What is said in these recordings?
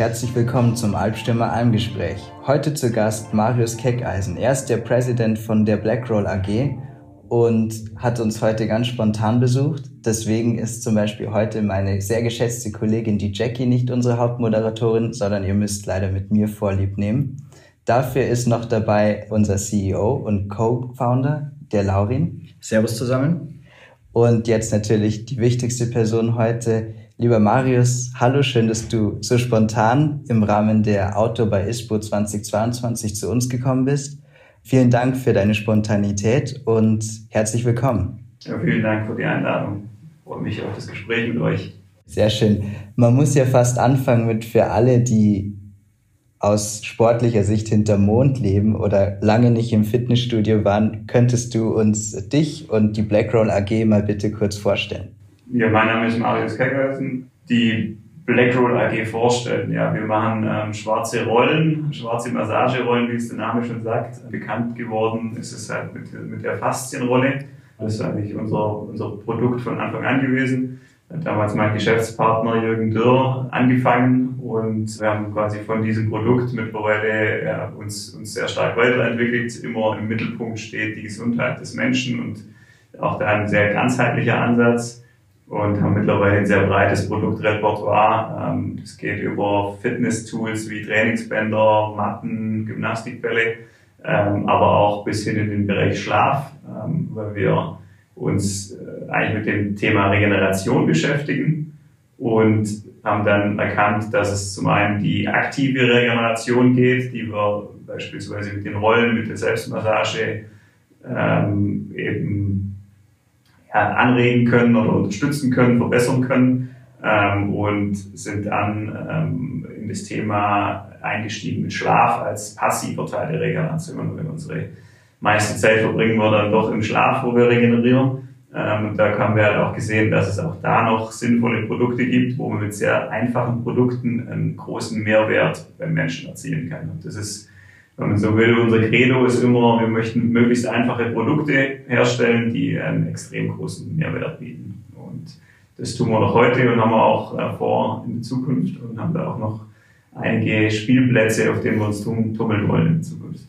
herzlich willkommen zum Albstimmer Almgespräch. Heute zu Gast Marius Keckeisen. Er ist der Präsident von der Blackroll AG und hat uns heute ganz spontan besucht. Deswegen ist zum Beispiel heute meine sehr geschätzte Kollegin, die Jackie, nicht unsere Hauptmoderatorin, sondern ihr müsst leider mit mir Vorlieb nehmen. Dafür ist noch dabei unser CEO und Co-Founder, der Laurin. Servus zusammen. Und jetzt natürlich die wichtigste Person heute, Lieber Marius, hallo, schön, dass du so spontan im Rahmen der Auto bei ISPO 2022 zu uns gekommen bist. Vielen Dank für deine Spontanität und herzlich willkommen. Ja, vielen Dank für die Einladung. Ich freue mich auf das Gespräch mit euch. Sehr schön. Man muss ja fast anfangen mit für alle, die aus sportlicher Sicht hinter Mond leben oder lange nicht im Fitnessstudio waren, könntest du uns dich und die Blackroll AG mal bitte kurz vorstellen? Ja, mein Name ist Marius Keckersen, die Blackroll AG vorstellen. Ja, wir machen ähm, schwarze Rollen, schwarze Massagerollen, wie es der Name schon sagt. Bekannt geworden ist es halt mit, mit der Faszienrolle. Das ist eigentlich unser, unser Produkt von Anfang an gewesen. Damals mein Geschäftspartner Jürgen Dürr angefangen und wir haben quasi von diesem Produkt mittlerweile ja, uns, uns sehr stark weiterentwickelt. Immer im Mittelpunkt steht die Gesundheit des Menschen und auch da ein sehr ganzheitlicher Ansatz und haben mittlerweile ein sehr breites Produktrepertoire. Ähm, das geht über Fitness-Tools wie Trainingsbänder, Matten, Gymnastikbälle, ähm, aber auch bis hin in den Bereich Schlaf, ähm, weil wir uns äh, eigentlich mit dem Thema Regeneration beschäftigen und haben dann erkannt, dass es zum einen die aktive Regeneration geht, die wir beispielsweise mit den Rollen, mit der Selbstmassage eben ja, anregen können oder unterstützen können, verbessern können ähm, und sind dann ähm, in das Thema eingestiegen mit Schlaf als passiver Teil der Regeneration. Wenn unsere meiste Zeit verbringen wir dann doch im Schlaf, wo wir regenerieren. Ähm, da haben wir halt auch gesehen, dass es auch da noch sinnvolle Produkte gibt, wo man mit sehr einfachen Produkten einen großen Mehrwert beim Menschen erzielen kann. Und das ist wenn man so will, unser Credo ist immer, wir möchten möglichst einfache Produkte herstellen, die einen extrem großen Mehrwert bieten. Und das tun wir noch heute und haben wir auch äh, vor in der Zukunft und haben da auch noch einige Spielplätze, auf denen wir uns tummeln wollen in Zukunft.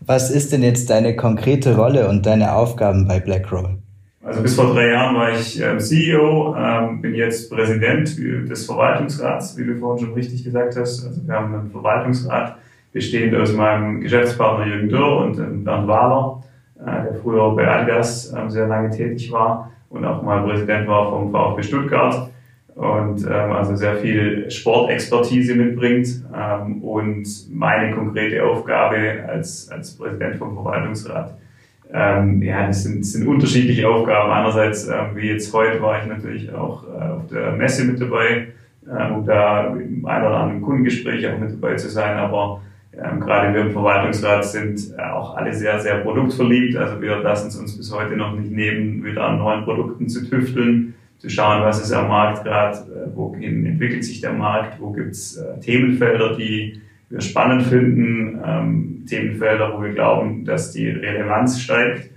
Was ist denn jetzt deine konkrete Rolle und deine Aufgaben bei BlackRoll? Also bis vor drei Jahren war ich ähm, CEO, ähm, bin jetzt Präsident des Verwaltungsrats, wie du vorhin schon richtig gesagt hast. Also wir haben einen Verwaltungsrat, bestehend aus meinem Geschäftspartner Jürgen Dürr und ähm, Bernd Wahler, äh, der früher bei Adidas ähm, sehr lange tätig war und auch mal Präsident war vom VfB Stuttgart und ähm, also sehr viel Sportexpertise mitbringt und meine konkrete Aufgabe als, als Präsident vom Verwaltungsrat. Ja, das sind, das sind unterschiedliche Aufgaben. Einerseits, wie jetzt heute, war ich natürlich auch äh, auf der Messe mit dabei, äh, um da im ein oder anderen Kundengespräch auch mit dabei zu sein, aber ähm, gerade wir im Verwaltungsrat sind äh, auch alle sehr, sehr produktverliebt. Also wir lassen es uns bis heute noch nicht nehmen, wieder an neuen Produkten zu tüfteln, zu schauen, was ist am Markt gerade, äh, wohin entwickelt sich der Markt, wo gibt's äh, Themenfelder, die wir spannend finden, ähm, Themenfelder, wo wir glauben, dass die Relevanz steigt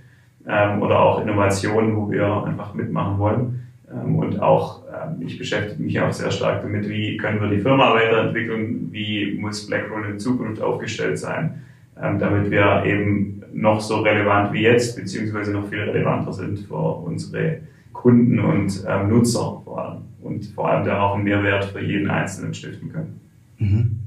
ähm, oder auch Innovationen, wo wir einfach mitmachen wollen. Ähm, und auch ich beschäftige mich auch sehr stark damit, wie können wir die Firma weiterentwickeln, wie muss BlackRoll in Zukunft aufgestellt sein, ähm, damit wir eben noch so relevant wie jetzt, beziehungsweise noch viel relevanter sind für unsere Kunden und Nutzer vor allem und vor allem da auch einen Mehrwert für jeden Einzelnen stiften können. Mhm.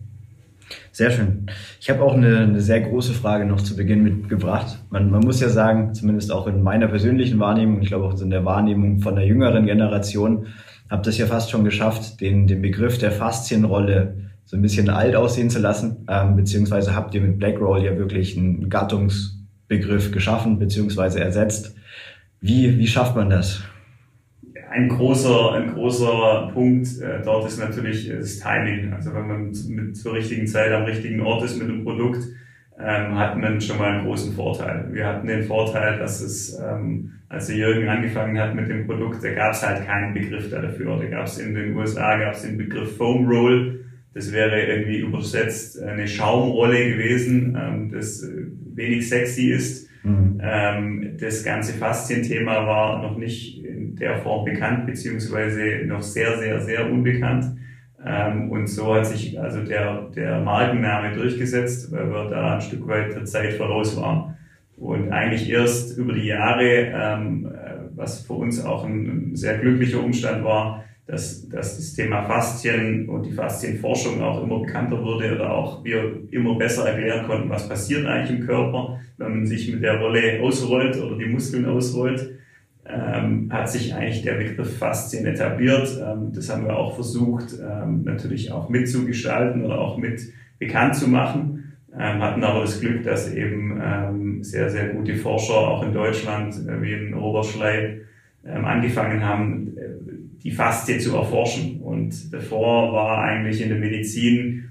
Sehr schön. Ich habe auch eine, eine, sehr große Frage noch zu Beginn mitgebracht. Man, man muss ja sagen, zumindest auch in meiner persönlichen Wahrnehmung, ich glaube auch in der Wahrnehmung von der jüngeren Generation, habt es ja fast schon geschafft, den, den Begriff der Faszienrolle so ein bisschen alt aussehen zu lassen, ähm, beziehungsweise habt ihr mit Blackroll ja wirklich einen Gattungsbegriff geschaffen, beziehungsweise ersetzt. Wie, wie schafft man das? ein großer, ein großer Punkt äh, dort ist natürlich das Timing. Also wenn man mit zur richtigen Zeit am richtigen Ort ist mit dem Produkt, ähm, hat man schon mal einen großen Vorteil. Wir hatten den Vorteil, dass es, ähm, als der Jürgen angefangen hat mit dem Produkt, da gab es halt keinen Begriff dafür. Da gab es in den USA gab es den Begriff Foam Roll. Das wäre irgendwie übersetzt eine Schaumrolle gewesen, ähm, das äh, wenig sexy ist. Mhm. Ähm, das ganze Faszienthema war noch nicht in der Form bekannt, beziehungsweise noch sehr, sehr, sehr unbekannt. Ähm, und so hat sich also der, der Markenname durchgesetzt, weil wir da ein Stück weit der Zeit voraus waren. Und eigentlich erst über die Jahre, ähm, äh, was für uns auch ein, sehr glücklicher Umstand war, dass, dass das Thema Faszien und die Faszienforschung auch immer bekannter wurde oder auch wir immer besser erklären konnten, was passiert eigentlich im Körper, wenn man sich mit der Rolle ausrollt oder die Muskeln ausrollt, ähm, hat sich eigentlich der Begriff Faszien etabliert. Ähm, das haben wir auch versucht, ähm, natürlich auch mitzugestalten oder auch mit bekannt zu machen. Ähm, hatten aber das Glück, dass eben ähm, sehr, sehr gute Forscher auch in Deutschland, äh, wie in Oberschlei, ähm, angefangen haben, äh, die Faszie zu erforschen. Und davor war eigentlich in der Medizin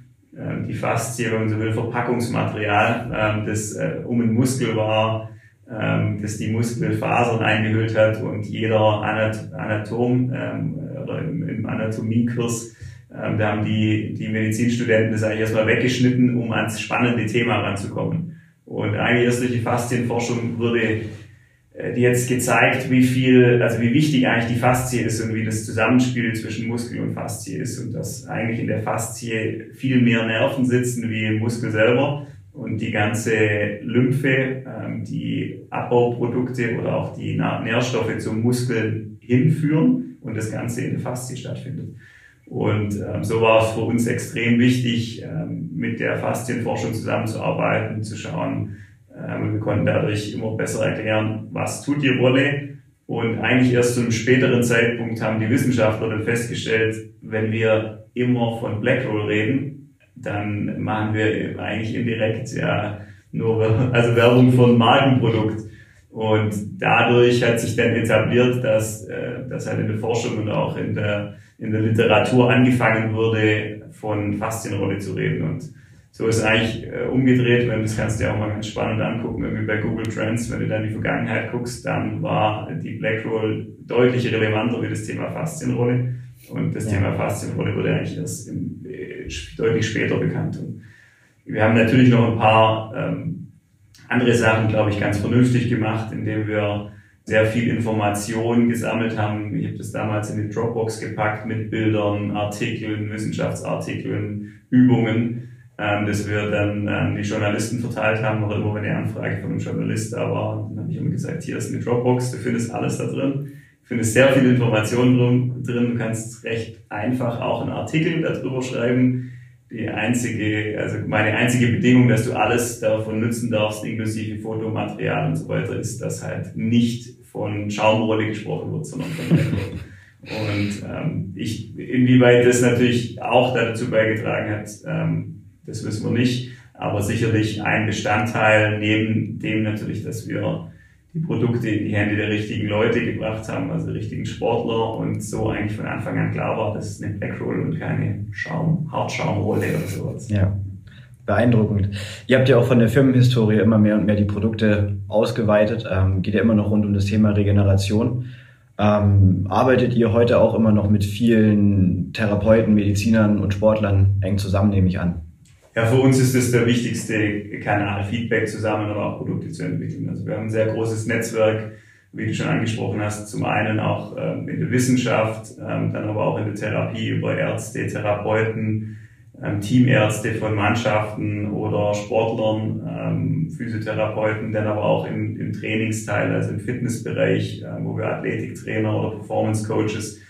die Faszie, wenn man so will, Verpackungsmaterial, das äh, um den Muskel war, ähm, das die Muskelfasern eingehüllt hat und jeder Anat Anatom ähm, oder im, im Anatomiekurs ähm, da haben die, die Medizinstudenten das eigentlich erstmal weggeschnitten, um ans spannende Thema ranzukommen. Und eigentlich erst durch die Faszienforschung wurde äh, die jetzt gezeigt, wie viel, also wie wichtig eigentlich die Faszie ist und wie das Zusammenspiel zwischen Muskel und Faszie ist und dass eigentlich in der Faszie viel mehr Nerven sitzen wie im Muskel selber und die ganze Lymphe, ähm, die Abbauprodukte oder auch die Nährstoffe zum Muskel hinführen und das Ganze in der Faszie stattfindet. Und ähm, so war es für uns extrem wichtig, ähm, mit der Faszienforschung zusammenzuarbeiten, zu schauen, wir konnten dadurch immer besser erklären, was tut die Rolle. Und eigentlich erst zu einem späteren Zeitpunkt haben die Wissenschaftler dann festgestellt, wenn wir immer von Blackroll reden, dann machen wir eigentlich indirekt ja nur also Werbung von Markenprodukt. Und dadurch hat sich dann etabliert, dass, äh, dass halt in der Forschung und auch in der, in der Literatur angefangen wurde, von Faszienrolle zu reden. Und so ist eigentlich äh, umgedreht, wenn das kannst du dir auch mal ganz spannend angucken, irgendwie bei Google Trends, wenn du dann in die Vergangenheit guckst, dann war die Blackroll deutlich relevanter wie das Thema Faszienrolle. Und das ja. Thema Faszienrolle wurde eigentlich erst im, deutlich später bekannt. Und wir haben natürlich noch ein paar ähm, andere Sachen, glaube ich, ganz vernünftig gemacht, indem wir sehr viel Information gesammelt haben. Ich habe das damals in die Dropbox gepackt mit Bildern, Artikeln, Wissenschaftsartikeln, Übungen ähm, das wir dann an die Journalisten verteilt haben, oder immer wenn eine Anfrage von einem Journalist da war, dann habe ich immer gesagt, hier ist eine Dropbox, du findest alles da drin. Findest sehr viele Informationen drin, du kannst recht einfach auch einen Artikel darüber schreiben. Die einzige, also meine einzige Bedingung, dass du alles davon nutzen darfst, inklusive Fotomaterial und so weiter, ist, dass halt nicht von Schaumrolle gesprochen wird, sondern von Blackboard. Und ähm, ich, inwieweit das natürlich auch dazu beigetragen hat, ähm, das wissen wir nicht. Aber sicherlich ein Bestandteil neben dem natürlich, dass wir die Produkte in die Hände der richtigen Leute gebracht haben, also richtigen Sportler und so eigentlich von Anfang an klar war, das ist eine Blackroll und keine Schaum, Hartschaumrolle oder sowas. Ja, beeindruckend. Ihr habt ja auch von der Firmenhistorie immer mehr und mehr die Produkte ausgeweitet, ähm, geht ja immer noch rund um das Thema Regeneration. Ähm, arbeitet ihr heute auch immer noch mit vielen Therapeuten, Medizinern und Sportlern eng zusammen, nehme ich an? Ja, für uns ist es der wichtigste Kanal, Feedback zusammen, aber auch Produkte zu entwickeln. Also wir haben ein sehr großes Netzwerk, wie du schon angesprochen hast, zum einen auch ähm, in der Wissenschaft, ähm, dann aber auch in der Therapie über Ärzte, Therapeuten, ähm, Teamärzte von Mannschaften oder Sportlern, ähm, Physiotherapeuten, dann aber auch im, im Trainingsteil, also im Fitnessbereich, äh, wo wir Athletiktrainer oder Performance Coaches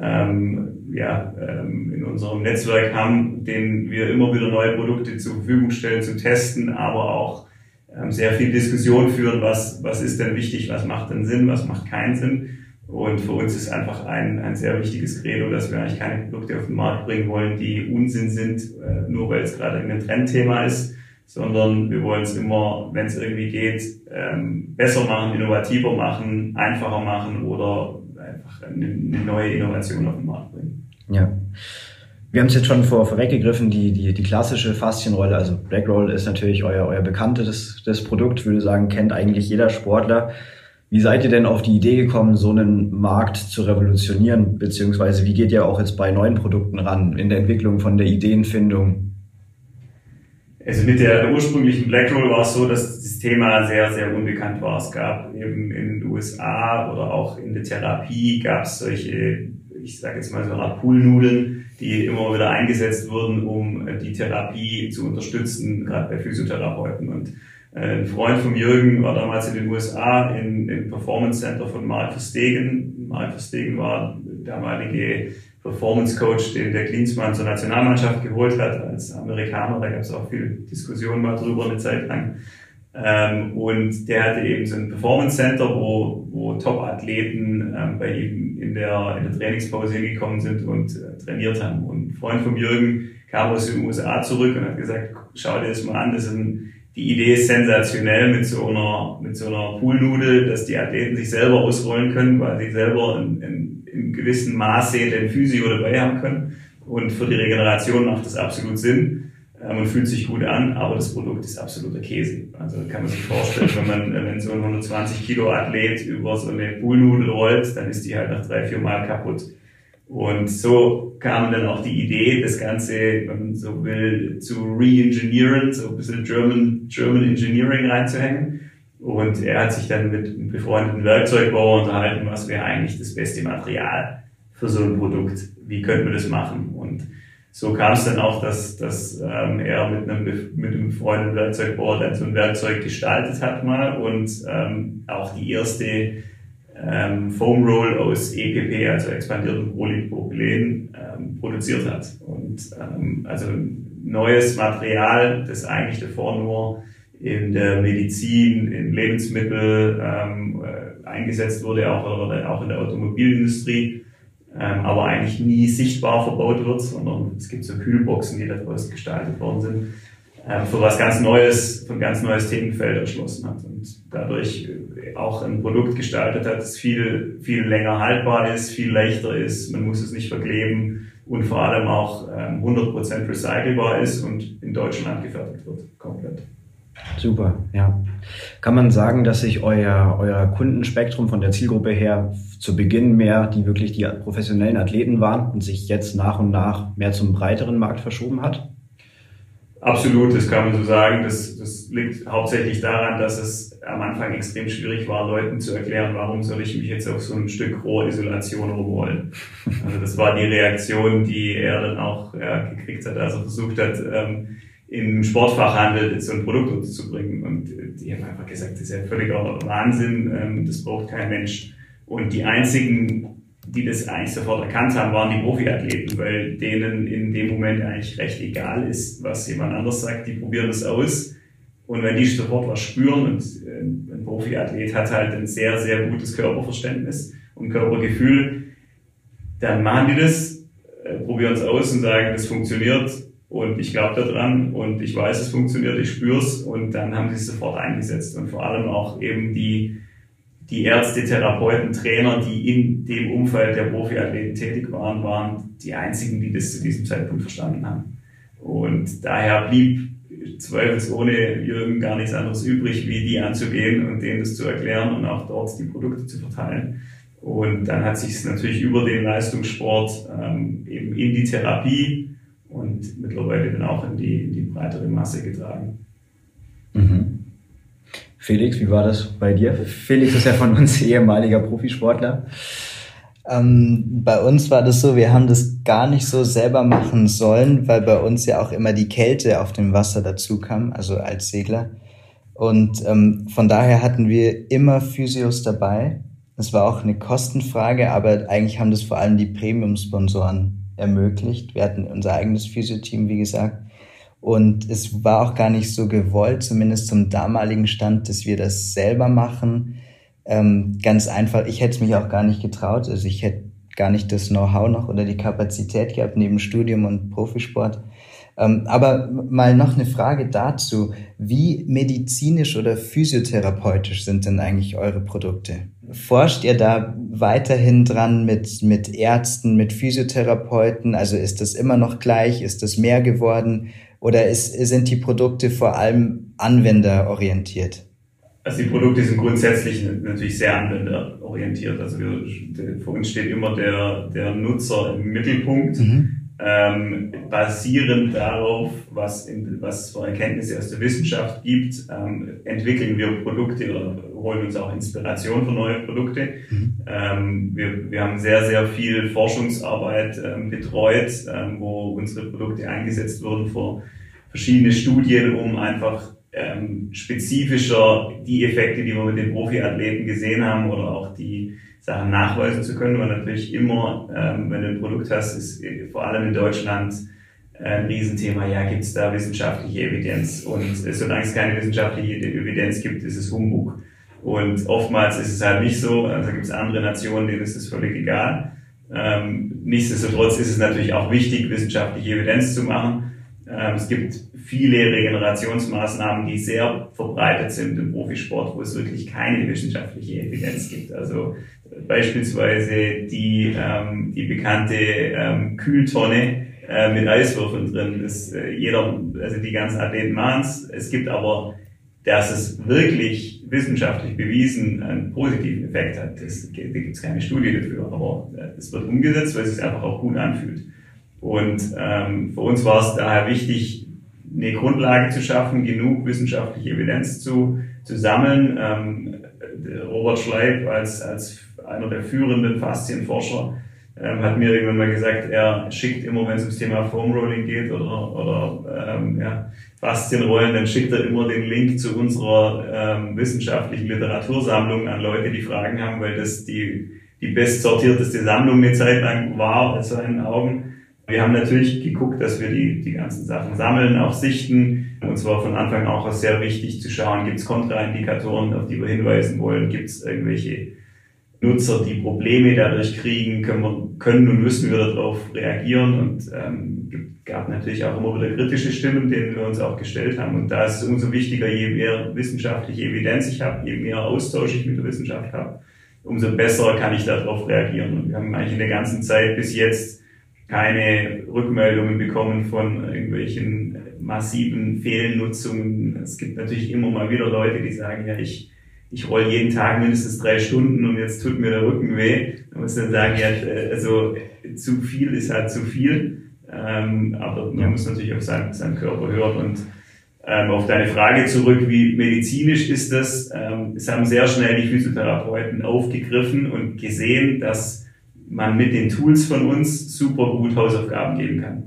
ähm, ja, ähm, in unserem Netzwerk haben, denen wir immer wieder neue Produkte zur Verfügung stellen zum Testen, aber auch ähm, sehr viel Diskussion führen, was, was ist denn wichtig, was macht denn Sinn, was macht keinen Sinn. Und für uns ist einfach ein, ein sehr wichtiges Credo, dass wir eigentlich keine Produkte auf den Markt bringen wollen, die Unsinn sind, äh, nur weil es gerade ein Trendthema ist, sondern wir wollen es immer, wenn es irgendwie geht, ähm, besser machen, innovativer machen, einfacher machen oder eine, neue Innovation auf den Markt bringen. Ja. Wir haben es jetzt schon vor, vorweggegriffen, die, die, die klassische Faszienrolle, also Blackroll ist natürlich euer, euer bekanntes das Produkt, würde sagen, kennt eigentlich jeder Sportler. Wie seid ihr denn auf die Idee gekommen, so einen Markt zu revolutionieren? Beziehungsweise wie geht ihr auch jetzt bei neuen Produkten ran, in der Entwicklung von der Ideenfindung? Also mit der ursprünglichen Blackroll war es so, dass das Thema sehr, sehr unbekannt war. Es gab eben in den USA oder auch in der Therapie gab es solche, ich sage jetzt mal so Art Poolnudeln, die immer wieder eingesetzt wurden, um die Therapie zu unterstützen, gerade bei Physiotherapeuten. Und äh, ein Freund von Jürgen war damals in den USA im, Performance Center von Mark Verstegen. Mark Verstegen war damalige Performance Coach, den der Klinsmann zur Nationalmannschaft geholt hat als Amerikaner. Da gab es auch viel Diskussion mal drüber eine Zeit lang. Ähm, und der hatte eben so ein Performance Center, wo, wo Top-Athleten ähm, bei ihm in der, in der Trainingspause hingekommen sind und äh, trainiert haben. Und ein Freund von Jürgen kam aus den USA zurück und hat gesagt, schau dir das mal an, das ist ein, die Idee ist sensationell mit so einer, mit so einer Poolnudel, dass die Athleten sich selber ausrollen können, weil sie selber in, in, in gewissem Maße den Physio dabei haben können. Und für die Regeneration macht das absolut Sinn ähm, und fühlt sich gut an, aber das Produkt ist absoluter Käse. Also kann man sich vorstellen, wenn man, wenn so ein 120 Kilo Athlet über so eine Poolnudel rollt, dann ist die halt nach drei, vier Mal kaputt. Und so kam dann auch die Idee, das Ganze, wenn man so will, zu re-engineeren, so ein bisschen German, German Engineering reinzuhängen. Und er hat sich dann mit einem befreundeten Werkzeugbauer unterhalten, was wäre eigentlich das beste Material für so ein Produkt? Wie könnten wir das machen? Und so kam es dann auch, dass, dass ähm, er mit einem, mit einem befreundeten Werkzeugbauer dann so ein Werkzeug gestaltet hat mal und ähm, auch die erste ähm, Foam Roll aus EPP, also expandiertem Polypropylen, ähm, produziert hat. Und ähm, also neues Material, das eigentlich davor nur in der Medizin, in Lebensmittel ähm, äh, eingesetzt wurde, auch, oder auch in der Automobilindustrie, ähm, aber eigentlich nie sichtbar verbaut wird, sondern es gibt so Kühlboxen, die daraus gestaltet worden sind, äh, für was ganz Neues, für ein ganz neues Themenfeld erschlossen hat und dadurch auch ein Produkt gestaltet hat, das viel, viel länger haltbar ist, viel leichter ist, man muss es nicht verkleben und vor allem auch ähm, 100% recycelbar ist und in Deutschland gefertigt wird, komplett. Super, ja. Kann man sagen, dass sich euer, euer Kundenspektrum von der Zielgruppe her zu Beginn mehr die wirklich die professionellen Athleten waren und sich jetzt nach und nach mehr zum breiteren Markt verschoben hat? Absolut, das kann man so sagen. Das, das liegt hauptsächlich daran, dass es am Anfang extrem schwierig war, Leuten zu erklären, warum soll ich mich jetzt auf so ein Stück Rohrisolation rumrollen. Also das war die Reaktion, die er dann auch ja, gekriegt hat, als er versucht hat, ähm, im Sportfachhandel so ein Produkt unterzubringen. Und die haben einfach gesagt, das ist ja völliger Wahnsinn, ähm, das braucht kein Mensch. Und die einzigen die das eigentlich sofort erkannt haben, waren die Profiathleten, weil denen in dem Moment eigentlich recht egal ist, was jemand anders sagt. Die probieren das aus. Und wenn die sofort was spüren, und äh, ein Profiathlet hat halt ein sehr, sehr gutes Körperverständnis und Körpergefühl, dann machen die das, äh, probieren es aus und sagen, das funktioniert und ich glaube daran und ich weiß, es funktioniert, ich spüre es und dann haben sie es sofort eingesetzt und vor allem auch eben die die Ärzte, Therapeuten, Trainer, die in dem Umfeld der Profiathleten tätig waren, waren die einzigen, die das zu diesem Zeitpunkt verstanden haben. Und daher blieb zweifelsohne Jürgen gar nichts anderes übrig, wie die anzugehen und denen das zu erklären und auch dort die Produkte zu verteilen. Und dann hat sich es natürlich über den Leistungssport ähm, eben in die Therapie und mittlerweile dann auch in die, in die breitere Masse getragen. Mhm. Felix, wie war das bei dir? Felix ist ja von uns ehemaliger Profisportler. Ähm, bei uns war das so, wir haben das gar nicht so selber machen sollen, weil bei uns ja auch immer die Kälte auf dem Wasser dazu kam, also als Segler. Und ähm, von daher hatten wir immer Physios dabei. Das war auch eine Kostenfrage, aber eigentlich haben das vor allem die Premium-Sponsoren ermöglicht. Wir hatten unser eigenes Physio-Team, wie gesagt. Und es war auch gar nicht so gewollt, zumindest zum damaligen Stand, dass wir das selber machen. Ähm, ganz einfach, ich hätte es mich auch gar nicht getraut. Also ich hätte gar nicht das Know-how noch oder die Kapazität gehabt neben Studium und Profisport. Ähm, aber mal noch eine Frage dazu. Wie medizinisch oder physiotherapeutisch sind denn eigentlich eure Produkte? Forscht ihr da weiterhin dran mit, mit Ärzten, mit Physiotherapeuten? Also ist das immer noch gleich? Ist das mehr geworden? Oder ist, sind die Produkte vor allem anwenderorientiert? Also die Produkte sind grundsätzlich natürlich sehr anwenderorientiert. Also wir, für uns steht immer der, der Nutzer im Mittelpunkt. Mhm. Ähm, basierend darauf, was, in, was es für Erkenntnisse aus der Wissenschaft gibt, ähm, entwickeln wir Produkte oder holen uns auch Inspiration für neue Produkte. Mhm. Ähm, wir, wir haben sehr, sehr viel Forschungsarbeit ähm, betreut, ähm, wo unsere Produkte eingesetzt wurden für verschiedene Studien, um einfach ähm, spezifischer die Effekte, die wir mit den Profiathleten gesehen haben oder auch die Sachen nachweisen zu können, weil natürlich immer, ähm, wenn du ein Produkt hast, ist äh, vor allem in Deutschland äh, ein Riesenthema, ja, gibt es da wissenschaftliche Evidenz? Und äh, solange es keine wissenschaftliche Evidenz gibt, ist es Humbug. Und oftmals ist es halt nicht so, also gibt es andere Nationen, denen ist es völlig egal. Ähm, nichtsdestotrotz ist es natürlich auch wichtig, wissenschaftliche Evidenz zu machen. Ähm, es gibt viele Regenerationsmaßnahmen, die sehr verbreitet sind im Profisport, wo es wirklich keine wissenschaftliche Evidenz gibt. Also beispielsweise die, ähm, die bekannte ähm, Kühltonne äh, mit Eiswürfeln drin. Das, äh, jeder, also die ganzen Athleten machen es. Gibt aber, dass es wirklich wissenschaftlich bewiesen einen positiven Effekt hat. Das, da gibt es keine Studie dafür, aber äh, es wird umgesetzt, weil es sich einfach auch gut anfühlt. Und ähm, für uns war es daher wichtig, eine Grundlage zu schaffen, genug wissenschaftliche Evidenz zu, zu sammeln. Ähm, Robert Schleib als, als einer der führenden Faszienforscher ähm, hat mir irgendwann mal gesagt, er schickt immer, wenn es ums Thema Foam Rolling geht oder, oder ähm, ja, Faszienrollen, dann schickt er immer den Link zu unserer ähm, wissenschaftlichen Literatursammlung an Leute, die Fragen haben, weil das die, die bestsortierteste Sammlung eine Zeit lang war, in seinen Augen. Wir haben natürlich geguckt, dass wir die, die ganzen Sachen sammeln, auch sichten. Uns war von Anfang auch sehr wichtig zu schauen, gibt es Kontraindikatoren, auf die wir hinweisen wollen, gibt es irgendwelche Nutzer, die Probleme dadurch kriegen, können, wir, können und müssen wir darauf reagieren. Und ähm, gab natürlich auch immer wieder kritische Stimmen, denen wir uns auch gestellt haben. Und da ist es umso wichtiger, je mehr wissenschaftliche Evidenz ich habe, je mehr Austausch ich mit der Wissenschaft habe, umso besser kann ich darauf reagieren. Und wir haben eigentlich in der ganzen Zeit bis jetzt keine Rückmeldungen bekommen von irgendwelchen massiven Fehlnutzungen. Es gibt natürlich immer mal wieder Leute, die sagen, ja, ich, ich roll jeden Tag mindestens drei Stunden und jetzt tut mir der Rücken weh. Da muss dann sagen, ja, also zu viel ist halt zu viel. Ähm, aber man ja. muss natürlich auf seinen, seinen Körper hören und ähm, auf deine Frage zurück, wie medizinisch ist das? Ähm, es haben sehr schnell die Physiotherapeuten aufgegriffen und gesehen, dass man mit den Tools von uns super gut Hausaufgaben geben kann.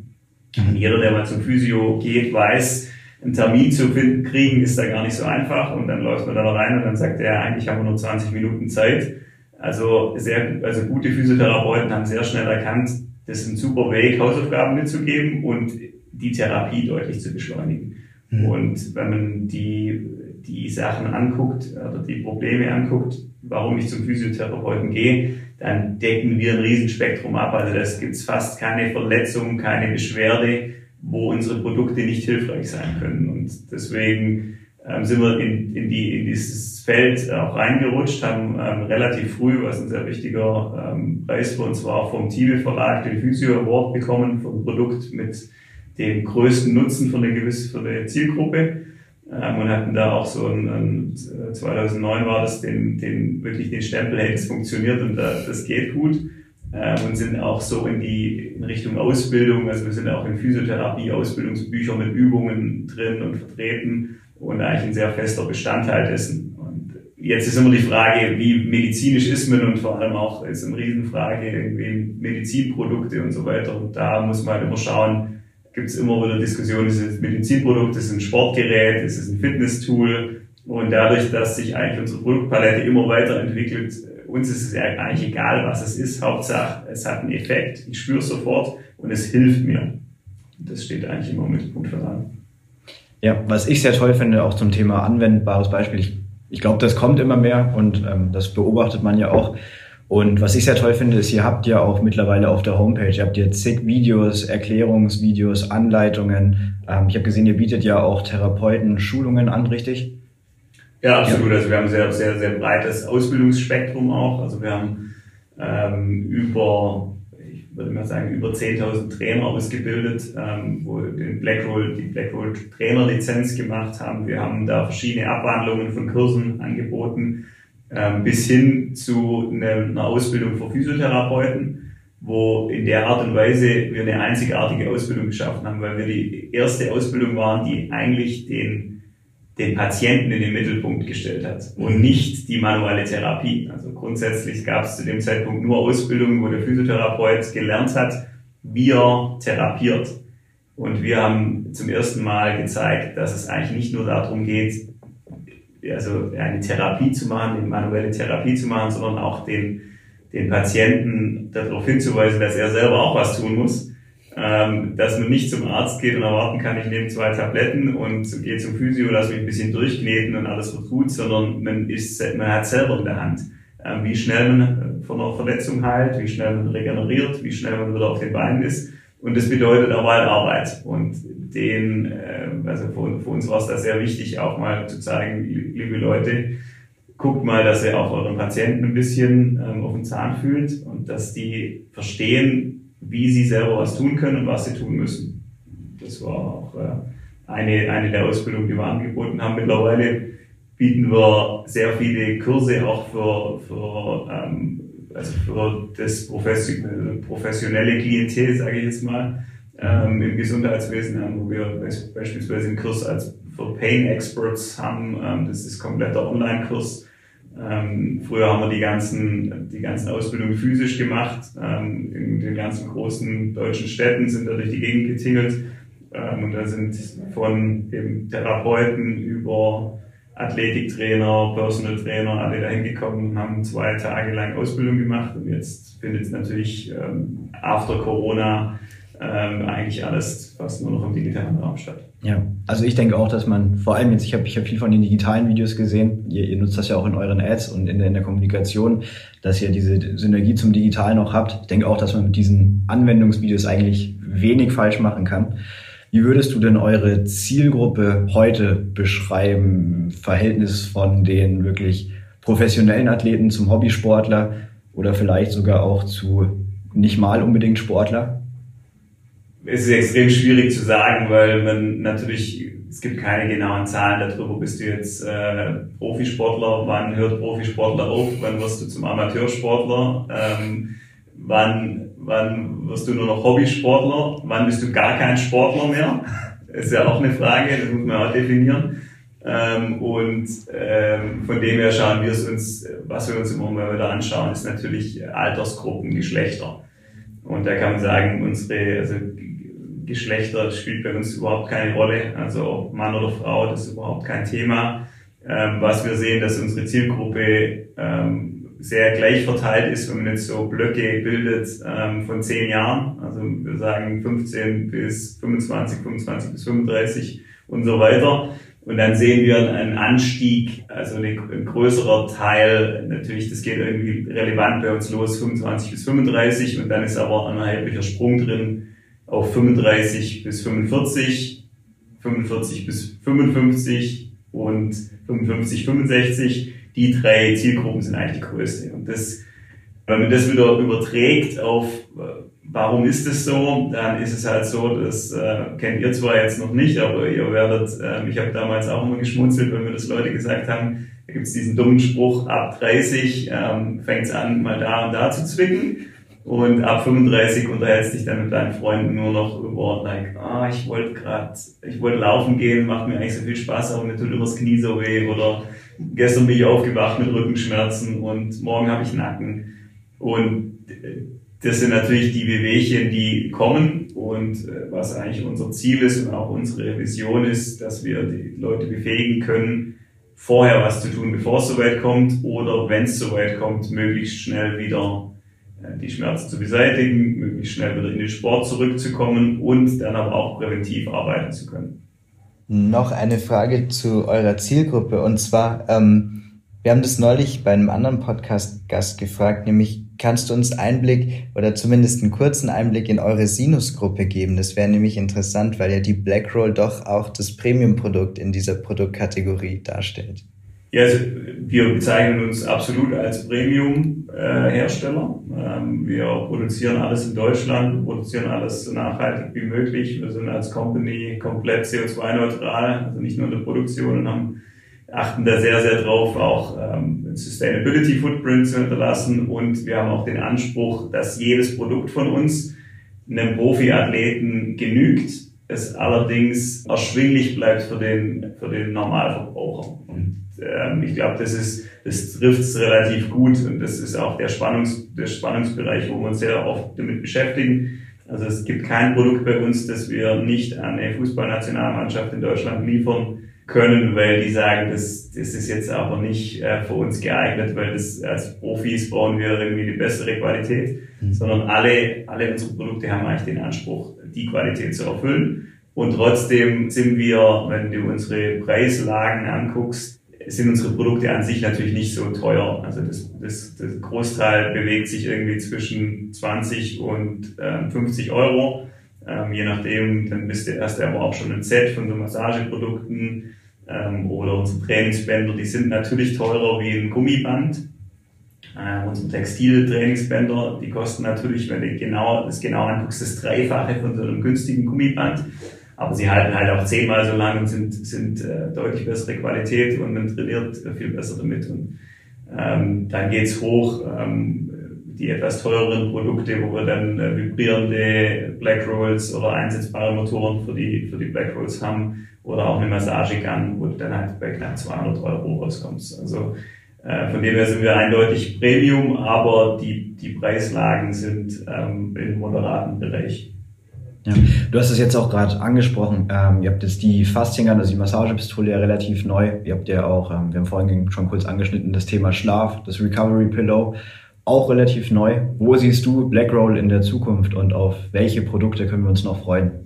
Und jeder, der mal zum Physio geht, weiß, einen Termin zu finden, kriegen ist da gar nicht so einfach und dann läuft man da rein und dann sagt er, eigentlich haben wir nur 20 Minuten Zeit. Also sehr, also gute Physiotherapeuten haben sehr schnell erkannt, das ist ein super Weg, Hausaufgaben mitzugeben und die Therapie deutlich zu beschleunigen. Mhm. Und wenn man die, die Sachen anguckt oder die Probleme anguckt, warum ich zum Physiotherapeuten gehe, dann decken wir ein Riesenspektrum ab. Also es gibt fast keine Verletzung, keine Beschwerde, wo unsere Produkte nicht hilfreich sein können. Und deswegen ähm, sind wir in, in, die, in dieses Feld auch reingerutscht, haben ähm, relativ früh, was ein sehr wichtiger ähm, Preis für uns war, vom Tibe Verlag den Physio Award bekommen, vom Produkt mit dem größten Nutzen für eine gewisse für eine Zielgruppe ähm, und hatten da auch so ein, ein 2009 war das, den, den wirklich den Stempel, hey, das funktioniert und das, das geht gut und sind auch so in die in Richtung Ausbildung, also wir sind auch in Physiotherapie Ausbildungsbücher mit Übungen drin und vertreten und eigentlich ein sehr fester Bestandteil dessen. Und jetzt ist immer die Frage, wie medizinisch ist man und vor allem auch ist eine Riesenfrage irgendwie Medizinprodukte und so weiter. Und da muss man halt immer schauen, gibt es immer wieder Diskussionen, ist es ein Medizinprodukt, ist es ein Sportgerät, ist es ein Fitnesstool. Und dadurch, dass sich eigentlich unsere Produktpalette immer weiterentwickelt, uns ist es eigentlich egal, was es ist. Hauptsache, es hat einen Effekt. Ich spüre es sofort und es hilft mir. Das steht eigentlich immer im Mittelpunkt für allem. Ja, was ich sehr toll finde, auch zum Thema anwendbares Beispiel. Ich, ich glaube, das kommt immer mehr und ähm, das beobachtet man ja auch. Und was ich sehr toll finde, ist, ihr habt ja auch mittlerweile auf der Homepage, ihr habt ja zig Videos, Erklärungsvideos, Anleitungen. Ähm, ich habe gesehen, ihr bietet ja auch Therapeuten Schulungen an, richtig? Ja, absolut. Ja. Also wir haben sehr, sehr, sehr breites Ausbildungsspektrum auch. Also wir haben ähm, über, ich würde mal sagen, über 10.000 Trainer ausgebildet, ähm, wo den Blackroll, die Blackroll Trainerlizenz gemacht haben. Wir haben da verschiedene Abwandlungen von Kursen angeboten ähm, bis hin zu einer Ausbildung für Physiotherapeuten, wo in der Art und Weise wir eine einzigartige Ausbildung geschaffen haben, weil wir die erste Ausbildung waren, die eigentlich den, den Patienten in den Mittelpunkt gestellt hat und nicht die manuelle Therapie. Also grundsätzlich gab es zu dem Zeitpunkt nur Ausbildungen, wo der Physiotherapeut gelernt hat, wie er therapiert. Und wir haben zum ersten Mal gezeigt, dass es eigentlich nicht nur darum geht, also eine Therapie zu machen, eine manuelle Therapie zu machen, sondern auch den, den Patienten darauf hinzuweisen, dass er selber auch was tun muss. Ähm, dass man nicht zum Arzt geht und erwarten kann, ich nehme zwei Tabletten und gehe zum Physio, lass mich ein bisschen durchkneten und alles wird gut, sondern man, ist, man hat selber in der Hand, ähm, wie schnell man von einer Verletzung heilt, wie schnell man regeneriert, wie schnell man wieder auf den Beinen ist. Und das bedeutet auch halt Arbeit. Und den, äh, also für, für uns war es da sehr wichtig, auch mal zu zeigen, liebe Leute, guckt mal, dass ihr auch euren Patienten ein bisschen ähm, auf den Zahn fühlt und dass die verstehen, wie sie selber was tun können und was sie tun müssen. Das war auch äh, eine, eine der Ausbildungen, die wir angeboten haben. Mittlerweile bieten wir sehr viele Kurse auch für, für ähm, also für das professionelle Klientel, sage ich jetzt mal, ähm, im Gesundheitswesen haben, wo wir beispielsweise einen Kurs als für Pain Experts haben. Ähm, das ist kompletter Online-Kurs. Ähm, früher haben wir die ganzen, die ganzen Ausbildungen physisch gemacht. Ähm, in den ganzen großen deutschen Städten sind da durch die Gegend getingelt. Ähm, und da sind von eben Therapeuten über Athletiktrainer, Personal Trainer, alle dahin gekommen und haben zwei Tage lang Ausbildung gemacht. Und jetzt findet es natürlich ähm, after Corona ähm, eigentlich alles fast nur noch im digitalen Raum statt. Ja, also ich denke auch, dass man vor allem jetzt, ich habe ich hab viel von den digitalen Videos gesehen, ihr, ihr nutzt das ja auch in euren Ads und in der, in der Kommunikation, dass ihr diese Synergie zum Digitalen auch habt. Ich denke auch, dass man mit diesen Anwendungsvideos eigentlich wenig falsch machen kann. Wie würdest du denn eure Zielgruppe heute beschreiben? Verhältnis von den wirklich professionellen Athleten zum Hobbysportler oder vielleicht sogar auch zu nicht mal unbedingt Sportler? Es ist extrem schwierig zu sagen, weil man natürlich, es gibt keine genauen Zahlen darüber, bist du jetzt äh, Profisportler, wann hört Profisportler auf, wann wirst du zum Amateursportler, ähm, wann wann wirst du nur noch Hobbysportler, wann bist du gar kein Sportler mehr? Ist ja auch eine Frage, das muss man auch definieren. Ähm, und ähm, von dem her schauen wir es uns, was wir uns immer mal wieder anschauen, ist natürlich Altersgruppen, Geschlechter. Und da kann man sagen, unsere, also Geschlechter spielt bei uns überhaupt keine Rolle. Also ob Mann oder Frau, das ist überhaupt kein Thema. Ähm, was wir sehen, dass unsere Zielgruppe ähm, sehr gleich verteilt ist, wenn man jetzt so Blöcke bildet ähm, von zehn Jahren. Also wir sagen 15 bis 25, 25 bis 35 und so weiter. Und dann sehen wir einen Anstieg, also ein größerer Teil, natürlich, das geht irgendwie relevant bei uns los, 25 bis 35 und dann ist aber ein erheblicher Sprung drin auf 35 bis 45, 45 bis 55 und 55, 65 die drei Zielgruppen sind eigentlich die größte. Und das, wenn man das wieder überträgt auf, äh, warum ist es so, dann ist es halt so, das äh, kennt ihr zwar jetzt noch nicht, aber ihr werdet, äh, ich habe damals auch immer geschmunzelt, wenn mir das Leute gesagt haben, da gibt es diesen dummen Spruch, ab 30 ähm, fängt es an, mal da und da zu zwicken. Und ab 35 unterhältst dich dann mit deinen Freunden nur noch über, like, ah, ich wollte gerade, ich wollte laufen gehen, macht mir eigentlich so viel Spaß, aber mir tut immer das Knie so weh oder gestern bin ich aufgewacht mit Rückenschmerzen und morgen habe ich Nacken. Und das sind natürlich die Bewegchen, die kommen und äh, was eigentlich unser Ziel ist und auch unsere Vision ist, dass wir die Leute befähigen können, vorher was zu tun, bevor es soweit kommt oder wenn es soweit kommt, möglichst schnell wieder die Schmerzen zu beseitigen, möglichst schnell wieder in den Sport zurückzukommen und dann aber auch präventiv arbeiten zu können. Noch eine Frage zu eurer Zielgruppe und zwar, ähm, wir haben das neulich bei einem anderen Podcast-Gast gefragt, nämlich kannst du uns Einblick oder zumindest einen kurzen Einblick in eure Sinus-Gruppe geben? Das wäre nämlich interessant, weil ja die Blackroll doch auch das Premium-Produkt in dieser Produktkategorie darstellt. Ja, also wir bezeichnen uns absolut als Premium-Hersteller. Ähm, wir produzieren alles in Deutschland, produzieren alles so nachhaltig wie möglich. Wir sind als Company komplett CO2-neutral, also nicht nur in der Produktion und haben achten da sehr, sehr drauf, auch ähm, Sustainability Footprint zu hinterlassen und wir haben auch den Anspruch, dass jedes Produkt von uns einem Profiathleten genügt, es allerdings erschwinglich bleibt für den, für den Normalverbraucher. Und ähm, ich glaube, das ist, das trifft es relativ gut und das ist auch der, Spannungs, der Spannungsbereich, wo wir uns sehr oft damit beschäftigen. Also es gibt kein Produkt bei uns, das wir nicht an eine Fußballnationalmannschaft in Deutschland liefern können, weil die sagen, das, das ist jetzt aber nicht äh, für uns geeignet, weil das als Profis brauchen wir irgendwie die bessere Qualität, mhm. sondern alle, alle unsere Produkte haben eigentlich den Anspruch, die Qualität zu erfüllen. Und trotzdem sind wir, wenn du unsere Preislagen anguckst, sind unsere Produkte an sich natürlich nicht so teuer. Also das, das, das Großteil bewegt sich irgendwie zwischen 20 und äh, 50 Euro. Ähm, je nachdem, dann bist du erst aber auch schon ein Set von so Massageprodukten ähm, oder unsere Trainingsbänder, die sind natürlich teurer wie ein Gummiband. Äh, unsere Textiltrainingsbänder, die kosten natürlich, wenn du genau, das genau anguckst, das Dreifache von so einem günstigen Gummiband. Aber sie halten halt auch zehnmal so lang und sind, sind äh, deutlich bessere Qualität und man trainiert viel besser damit. Und ähm, dann geht's hoch. Ähm, die etwas teureren Produkte, wo wir dann äh, vibrierende Black Rolls oder einsetzbare Motoren für die, für die Black Rolls haben oder auch eine Massagegun, wo du dann halt bei knapp 200 Euro rauskommst. Also von dem her sind wir eindeutig Premium, aber die, die Preislagen sind ähm, im moderaten Bereich. Ja. Du hast es jetzt auch gerade angesprochen. Ähm, ihr habt jetzt die Fasziengun, also die Massagepistole ja relativ neu. Ihr habt ja auch, ähm, wir haben vorhin schon kurz angeschnitten, das Thema Schlaf, das Recovery Pillow auch relativ neu. Wo siehst du Blackroll in der Zukunft und auf welche Produkte können wir uns noch freuen?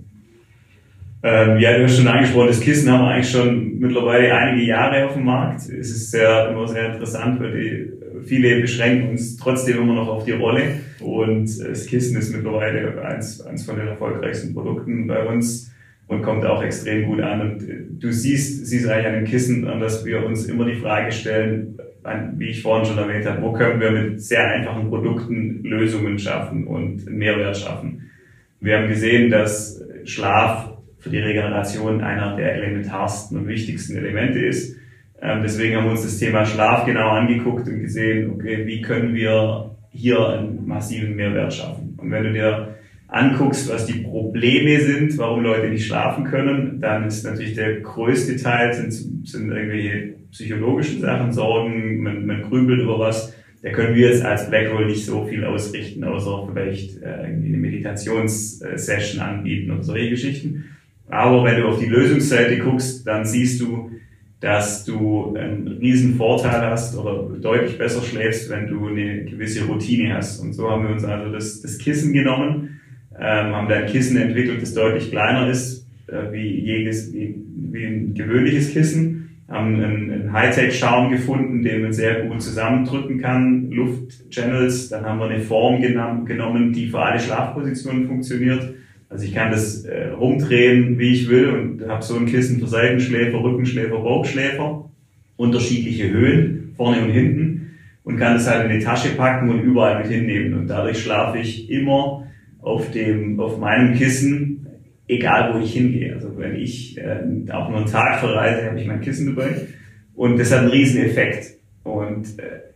Ähm, ja, du hast schon angesprochen, das Kissen haben wir eigentlich schon mittlerweile einige Jahre auf dem Markt. Es ist sehr, immer sehr interessant, weil die, viele beschränken uns trotzdem immer noch auf die Rolle. Und das Kissen ist mittlerweile eins, eins von den erfolgreichsten Produkten bei uns und kommt auch extrem gut an. Und du siehst, siehst eigentlich an dem Kissen, an dass wir uns immer die Frage stellen, wie ich vorhin schon erwähnt habe, wo können wir mit sehr einfachen Produkten Lösungen schaffen und Mehrwert schaffen. Wir haben gesehen, dass Schlaf für die Regeneration einer der elementarsten und wichtigsten Elemente ist. Ähm, deswegen haben wir uns das Thema Schlaf genau angeguckt und gesehen, okay, wie können wir hier einen massiven Mehrwert schaffen. Und wenn du dir anguckst, was die Probleme sind, warum Leute nicht schlafen können, dann ist natürlich der größte Teil sind, sind irgendwelche psychologischen Sachen, Sorgen, man, man grübelt über was. Da können wir jetzt als Blackroll nicht so viel ausrichten, außer vielleicht äh, eine Meditationssession anbieten oder solche Geschichten. Aber wenn du auf die Lösungsseite guckst, dann siehst du, dass du einen riesen Vorteil hast oder deutlich besser schläfst, wenn du eine gewisse Routine hast. Und so haben wir uns also das, das Kissen genommen, ähm, haben da ein Kissen entwickelt, das deutlich kleiner ist äh, wie, jedes, wie, wie ein gewöhnliches Kissen haben einen, einen Hightech-Schaum gefunden, den man sehr gut zusammendrücken kann, Luftchannels. Dann haben wir eine Form genommen, die für alle Schlafpositionen funktioniert. Also ich kann das äh, rumdrehen, wie ich will und habe so ein Kissen für Seitenschläfer, Rückenschläfer, Bauchschläfer, unterschiedliche Höhen, vorne und hinten und kann das halt in die Tasche packen und überall mit hinnehmen. Und dadurch schlafe ich immer auf dem, auf meinem Kissen egal wo ich hingehe. Also wenn ich äh, auch nur einen Tag verreise, habe ich mein Kissen dabei. Und das hat einen riesen Effekt. Und äh,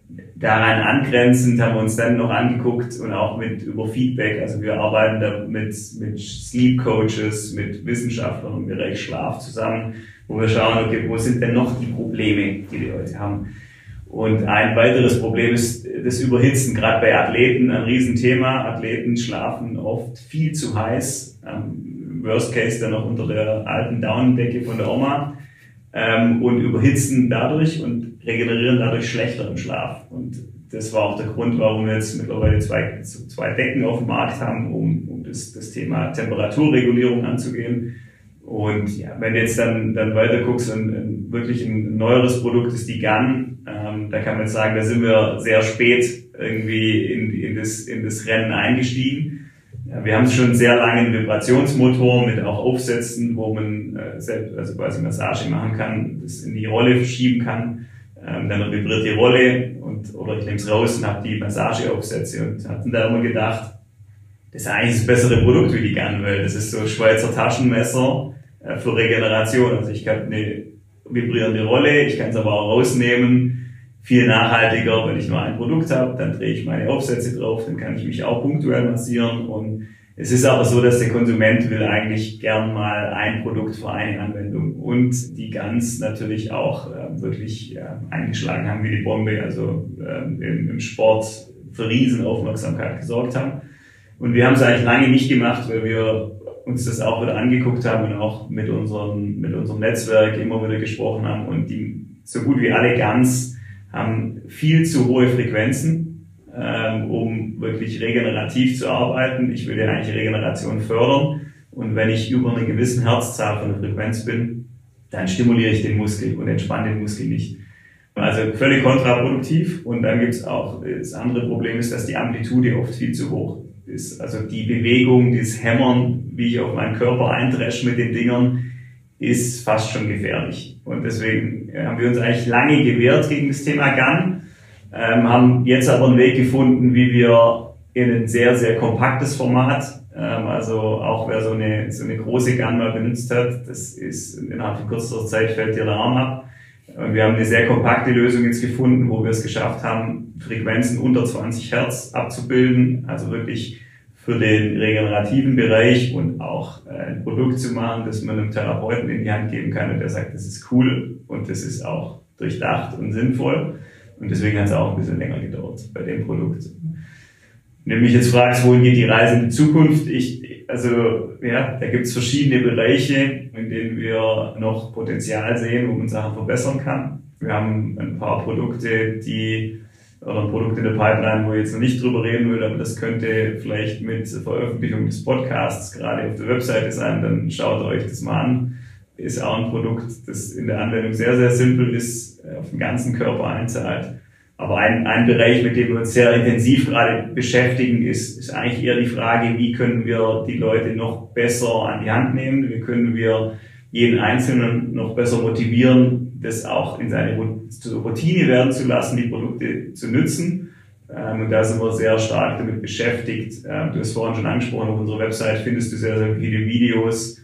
daran angrenzend haben wir uns dann noch angeguckt und auch mit über Feedback. Also wir arbeiten da mit, mit Sleep Coaches, mit Wissenschaftlern im Bereich Schlaf zusammen, wo wir schauen, okay, wo sind denn noch die Probleme, die die Leute haben. Und ein weiteres Problem ist das Überhitzen, gerade bei Athleten, ein Riesenthema. Athleten schlafen oft viel zu heiß. Ähm, Worst Case dann noch unter der alten Daunendecke von der Oma ähm, und überhitzen dadurch und regenerieren dadurch schlechter im Schlaf. Und das war auch der Grund, warum wir jetzt mittlerweile zwei, zwei Decken auf dem Markt haben, um, um das, das Thema Temperaturregulierung anzugehen. Und ja, wenn du jetzt dann, dann weiter guckst und, und wirklich ein neueres Produkt ist die Gun, ähm, da kann man jetzt sagen, da sind wir sehr spät irgendwie in, in, das, in das Rennen eingestiegen. Ja, wir haben schon sehr lange einen Vibrationsmotor mit auch Aufsätzen, wo man äh, selbst, also quasi Massage machen kann, das in die Rolle verschieben kann. Ähm, dann vibriert die Rolle und oder ich nehme es raus und habe die Massageaufsätze und hatten da immer gedacht, das ist eigentlich das bessere Produkt wie die Gun, das ist so Schweizer Taschenmesser äh, für Regeneration. Also ich habe eine vibrierende Rolle, ich kann es aber auch rausnehmen. Viel nachhaltiger, wenn ich nur ein Produkt habe, dann drehe ich meine Aufsätze drauf, dann kann ich mich auch punktuell massieren und es ist aber so, dass der Konsument will eigentlich gern mal ein Produkt für eine Anwendung und die ganz natürlich auch äh, wirklich äh, eingeschlagen haben wie die Bombe, also äh, im, im Sport für Riesenaufmerksamkeit gesorgt haben. Und wir haben es eigentlich lange nicht gemacht, weil wir uns das auch wieder angeguckt haben und auch mit unserem, mit unserem Netzwerk immer wieder gesprochen haben und die so gut wie alle ganz haben viel zu hohe Frequenzen, ähm, um wirklich regenerativ zu arbeiten. Ich will ja eigentlich Regeneration fördern und wenn ich über eine gewissen Herzzahl von der Frequenz bin, dann stimuliere ich den Muskel und entspanne den Muskel nicht. Also völlig kontraproduktiv. Und dann gibt es auch, das andere Problem ist, dass die Amplitude oft viel zu hoch ist. Also die Bewegung, dieses Hämmern, wie ich auf meinen Körper eindresche mit den Dingern, ist fast schon gefährlich. Und deswegen haben wir uns eigentlich lange gewehrt gegen das Thema Gun, ähm, haben jetzt aber einen Weg gefunden, wie wir in ein sehr, sehr kompaktes Format, ähm, also auch wer so eine, so eine große Gun mal benutzt hat, das ist innerhalb von kürzester Zeit fällt der Arm ab wir haben eine sehr kompakte Lösung jetzt gefunden, wo wir es geschafft haben, Frequenzen unter 20 Hertz abzubilden, also wirklich für den regenerativen Bereich und auch äh, ein Produkt zu machen, das man einem Therapeuten in die Hand geben kann und der sagt, das ist cool und das ist auch durchdacht und sinnvoll. Und deswegen hat es auch ein bisschen länger gedauert bei dem Produkt. Wenn du mich jetzt fragst, wohin geht die Reise in die Zukunft? Ich, also, ja, da gibt es verschiedene Bereiche, in denen wir noch Potenzial sehen, wo man Sachen verbessern kann. Wir haben ein paar Produkte, die, oder ein Produkt in der Pipeline, wo ich jetzt noch nicht drüber reden will, aber das könnte vielleicht mit Veröffentlichung des Podcasts gerade auf der Webseite sein, dann schaut euch das mal an. Ist auch ein Produkt, das in der Anwendung sehr, sehr simpel ist, auf den ganzen Körper einzahlt aber ein, ein Bereich, mit dem wir uns sehr intensiv gerade beschäftigen, ist, ist eigentlich eher die Frage, wie können wir die Leute noch besser an die Hand nehmen, wie können wir jeden Einzelnen noch besser motivieren, das auch in seine Routine werden zu lassen, die Produkte zu nutzen. Ähm, und da sind wir sehr stark damit beschäftigt. Ähm, du hast vorhin schon angesprochen, auf unserer Website findest du sehr, sehr viele Videos,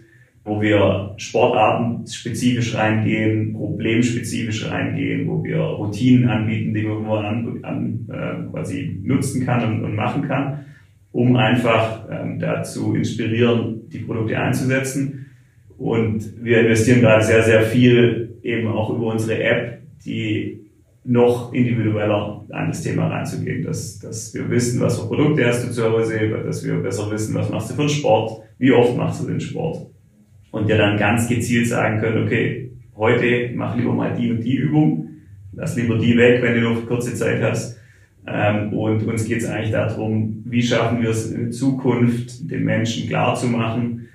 wo wir Sportarten spezifisch reingehen, problemspezifisch reingehen, wo wir Routinen anbieten, die man an, an, äh, quasi nutzen kann und, und, machen kann, um einfach ähm, dazu inspirieren, die Produkte einzusetzen. Und wir investieren gerade sehr, sehr viel eben auch über unsere App, die noch individueller an das Thema reinzugehen, dass, dass wir wissen, was für Produkte hast du zu Hause, dass wir besser wissen, was machst du für einen Sport, wie oft machst du den Sport und dir dann ganz gezielt sagen können, okay, heute mach lieber mal die und die Übung, lass lieber die weg, wenn du noch kurze Zeit hast. Ähm, und uns geht es eigentlich darum, wie schaffen wir es in Zukunft, den Menschen klar zu machen,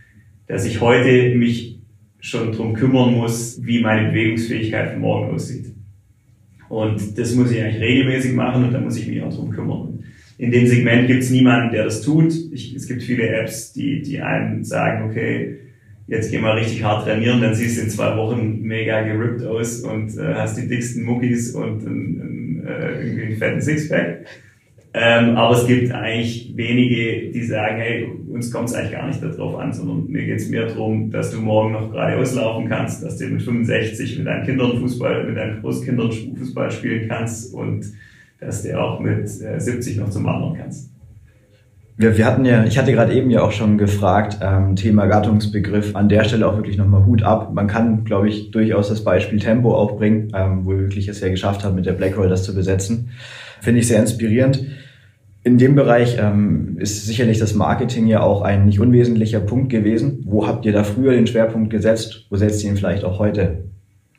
dass ich heute mich schon drum kümmern muss, wie meine Bewegungsfähigkeit von morgen aussieht. Und das muss ich eigentlich regelmäßig machen und da muss ich mich auch drum kümmern. In dem Segment gibt es niemanden, der das tut. Ich, es gibt viele Apps, die, die einen sagen, okay, jetzt geh mal richtig hart trainieren, dann siehst du in zwei Wochen mega gerippt aus und äh, hast die dicksten Muckis und ein, ein, äh, irgendwie einen fetten Sixpack. Ähm, aber es gibt eigentlich wenige, die sagen, hey, uns kommt es eigentlich gar nicht darauf an, sondern mir geht es mehr darum, dass du morgen noch gerade auslaufen kannst, dass du mit 65 mit deinen Kindern Fußball, mit deinen Großkindern Fußball spielen kannst und dass du auch mit äh, 70 noch zum Wandern kannst. Wir, wir hatten ja, ich hatte gerade eben ja auch schon gefragt, ähm, Thema Gattungsbegriff, an der Stelle auch wirklich nochmal Hut ab. Man kann, glaube ich, durchaus das Beispiel Tempo aufbringen, ähm, wo wir wirklich es ja geschafft haben, mit der Blackroll das zu besetzen. Finde ich sehr inspirierend. In dem Bereich ähm, ist sicherlich das Marketing ja auch ein nicht unwesentlicher Punkt gewesen. Wo habt ihr da früher den Schwerpunkt gesetzt? Wo setzt ihr ihn vielleicht auch heute?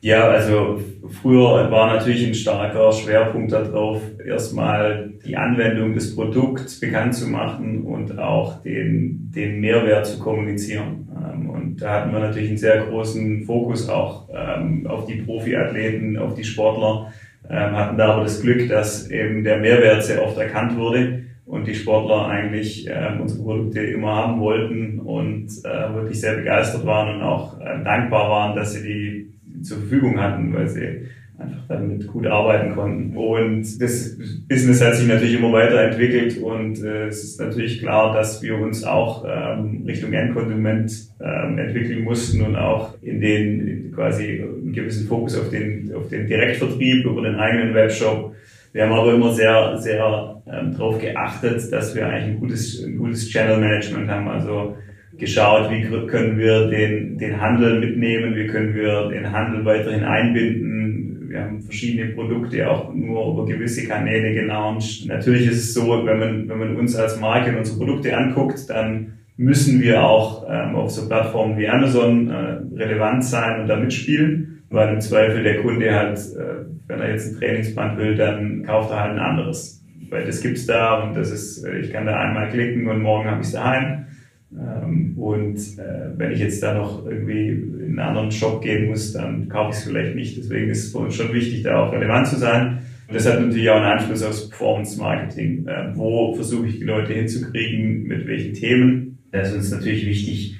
Ja, also früher war natürlich ein starker Schwerpunkt darauf, erstmal die Anwendung des Produkts bekannt zu machen und auch den, den Mehrwert zu kommunizieren. Ähm, und da hatten wir natürlich einen sehr großen Fokus auch ähm, auf die Profiathleten, auf die Sportler, ähm, hatten da aber das Glück, dass eben der Mehrwert sehr oft erkannt wurde und die Sportler eigentlich unsere Produkte immer haben wollten und äh, wirklich sehr begeistert waren und auch äh, dankbar waren, dass sie die zur Verfügung hatten, weil sie einfach damit gut arbeiten konnten. Und das Business hat sich natürlich immer weiterentwickelt und äh, es ist natürlich klar, dass wir uns auch ähm, Richtung Endkonsument ähm, entwickeln mussten und auch in den quasi einen gewissen Fokus auf den, auf den Direktvertrieb über den eigenen Webshop. Wir haben aber immer sehr, sehr ähm, darauf geachtet, dass wir eigentlich ein gutes, ein gutes Channel Management haben. Also geschaut, wie können wir den, den Handel mitnehmen, wie können wir den Handel weiterhin einbinden. Wir haben verschiedene Produkte auch nur über gewisse Kanäle gelauncht. Natürlich ist es so, wenn man, wenn man uns als Marke und unsere Produkte anguckt, dann müssen wir auch ähm, auf so Plattformen wie Amazon äh, relevant sein und da mitspielen, weil im Zweifel der Kunde halt, äh, wenn er jetzt ein Trainingsband will, dann kauft er halt ein anderes. Weil das gibt's da und das ist, äh, ich kann da einmal klicken und morgen habe ich es daheim. Ähm, und äh, wenn ich jetzt da noch irgendwie in einen anderen Shop gehen muss, dann kaufe ich es vielleicht nicht. Deswegen ist es für uns schon wichtig, da auch relevant zu sein. Und das hat natürlich auch einen Einfluss aufs Performance Marketing. Äh, wo versuche ich die Leute hinzukriegen, mit welchen Themen? Da ist uns natürlich wichtig,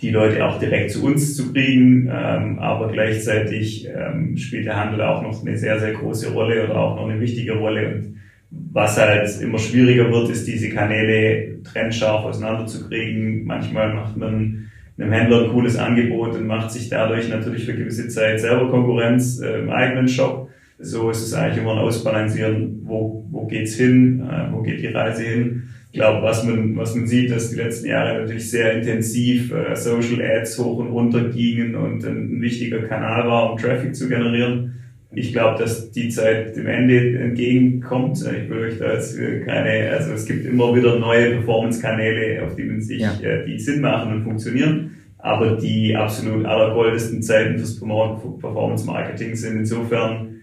die Leute auch direkt zu uns zu kriegen, ähm, aber gleichzeitig ähm, spielt der Handel auch noch eine sehr, sehr große Rolle oder auch noch eine wichtige Rolle. Und was halt immer schwieriger wird, ist diese Kanäle trennscharf auseinanderzukriegen. Manchmal macht man einem Händler ein cooles Angebot und macht sich dadurch natürlich für gewisse Zeit selber Konkurrenz äh, im eigenen Shop. So ist es eigentlich immer ein Ausbalancieren, wo, wo geht's hin, äh, wo geht die Reise hin. Ich glaube, was man, was man sieht, dass die letzten Jahre natürlich sehr intensiv äh, Social Ads hoch und runter gingen und ein wichtiger Kanal war, um Traffic zu generieren. Ich glaube, dass die Zeit dem Ende entgegenkommt. Ich will euch da jetzt keine, also es gibt immer wieder neue Performance-Kanäle, auf die man sich, ja. äh, die Sinn machen und funktionieren. Aber die absolut allergoldesten Zeiten fürs Performance-Marketing sind insofern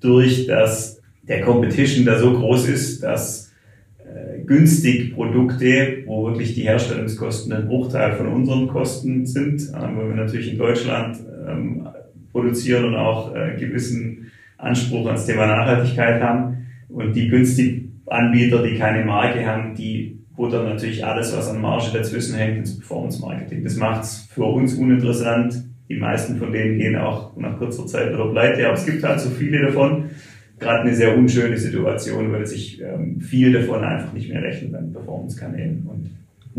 durch, dass der Competition da so groß ist, dass äh, günstig Produkte, wo wirklich die Herstellungskosten ein Bruchteil von unseren Kosten sind, äh, weil wir natürlich in Deutschland ähm, produzieren und auch äh, gewissen Anspruch ans Thema Nachhaltigkeit haben. Und die günstigen Anbieter, die keine Marke haben, die buttern natürlich alles, was an Marge dazwischen hängt, ins Performance Marketing. Das macht es für uns uninteressant. Die meisten von denen gehen auch nach kurzer Zeit wieder pleite, aber es gibt halt so viele davon. Gerade eine sehr unschöne Situation, weil sich ähm, viel davon einfach nicht mehr rechnet an Performance-Kanälen. Und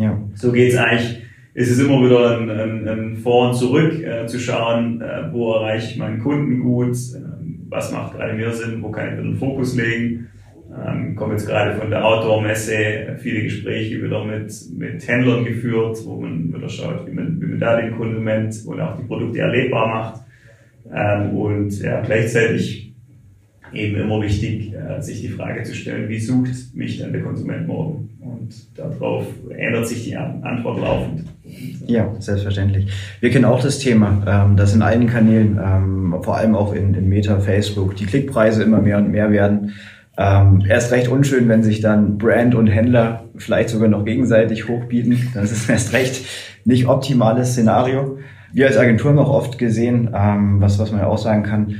ja. so geht's eigentlich ist es immer wieder ein, ein, ein Vor und Zurück äh, zu schauen, äh, wo erreiche ich meinen Kunden gut, äh, was macht gerade mehr Sinn, wo kann ich wieder den Fokus legen. Ähm, komme jetzt gerade von der Outdoor-Messe, viele Gespräche wieder mit, mit Händlern geführt, wo man wieder schaut, wie man, wie man da den Konsument und auch die Produkte erlebbar macht. Ähm, und ja, gleichzeitig eben immer wichtig, äh, sich die Frage zu stellen, wie sucht mich denn der Konsument morgen? Und darauf ändert sich die Antwort laufend. Ja, selbstverständlich. Wir kennen auch das Thema, ähm, dass in allen Kanälen, ähm, vor allem auch in, in Meta, Facebook, die Klickpreise immer mehr und mehr werden. Ähm, erst recht unschön, wenn sich dann Brand und Händler vielleicht sogar noch gegenseitig hochbieten. Das ist erst recht nicht optimales Szenario. Wir als Agentur haben auch oft gesehen, ähm, was, was man ja auch sagen kann,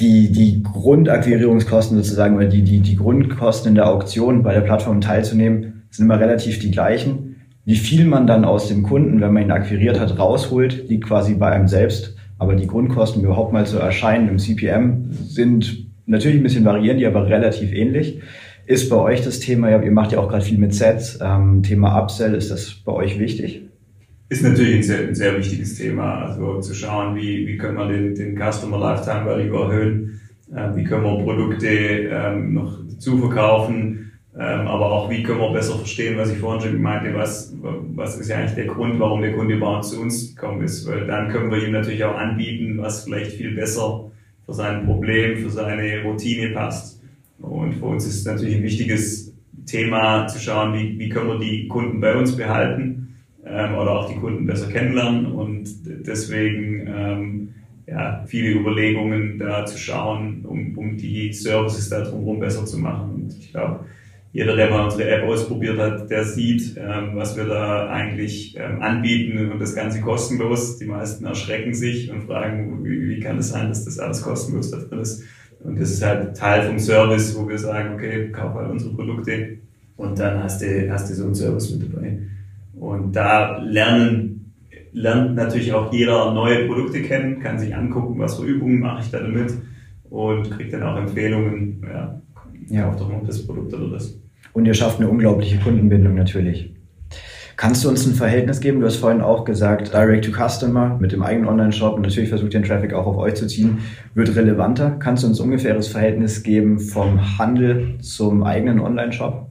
die, die Grundakquirierungskosten sozusagen oder die, die, die Grundkosten in der Auktion bei der Plattform teilzunehmen, sind immer relativ die gleichen. Wie viel man dann aus dem Kunden, wenn man ihn akquiriert hat, rausholt, liegt quasi bei einem selbst. Aber die Grundkosten, überhaupt mal zu erscheinen im CPM, sind natürlich ein bisschen variieren, die aber relativ ähnlich. Ist bei euch das Thema, ihr macht ja auch gerade viel mit Sets, ähm, Thema Upsell, ist das bei euch wichtig? Ist natürlich ein sehr, ein sehr wichtiges Thema. Also zu schauen, wie, wie können wir den, den Customer Lifetime Value erhöhen, äh, wie können wir Produkte ähm, noch dazu verkaufen, ähm, aber auch wie können wir besser verstehen, was ich vorhin schon meinte, was, was ist ja eigentlich der Grund, warum der Kunde überhaupt zu uns gekommen ist, weil dann können wir ihm natürlich auch anbieten, was vielleicht viel besser für sein Problem, für seine Routine passt. Und für uns ist es natürlich ein wichtiges Thema zu schauen, wie, wie können wir die Kunden bei uns behalten ähm, oder auch die Kunden besser kennenlernen und deswegen ähm, ja, viele Überlegungen da zu schauen, um, um die Services da drumherum besser zu machen. Und ich glaube, jeder, der mal unsere App ausprobiert hat, der sieht, ähm, was wir da eigentlich ähm, anbieten und das Ganze kostenlos. Die meisten erschrecken sich und fragen, wie, wie kann es sein, dass das alles kostenlos da drin ist. Und das ist halt Teil vom Service, wo wir sagen, okay, kauf halt unsere Produkte und dann hast du, hast du so einen Service mit dabei. Und da lernen, lernt natürlich auch jeder neue Produkte kennen, kann sich angucken, was für Übungen mache ich da damit, und kriegt dann auch Empfehlungen, ja, ja. doch noch das Produkt oder das. Und ihr schafft eine unglaubliche Kundenbindung natürlich. Kannst du uns ein Verhältnis geben? Du hast vorhin auch gesagt, Direct to Customer mit dem eigenen Online-Shop und natürlich versucht den Traffic auch auf euch zu ziehen, wird relevanter. Kannst du uns ungefähres Verhältnis geben vom Handel zum eigenen Online-Shop?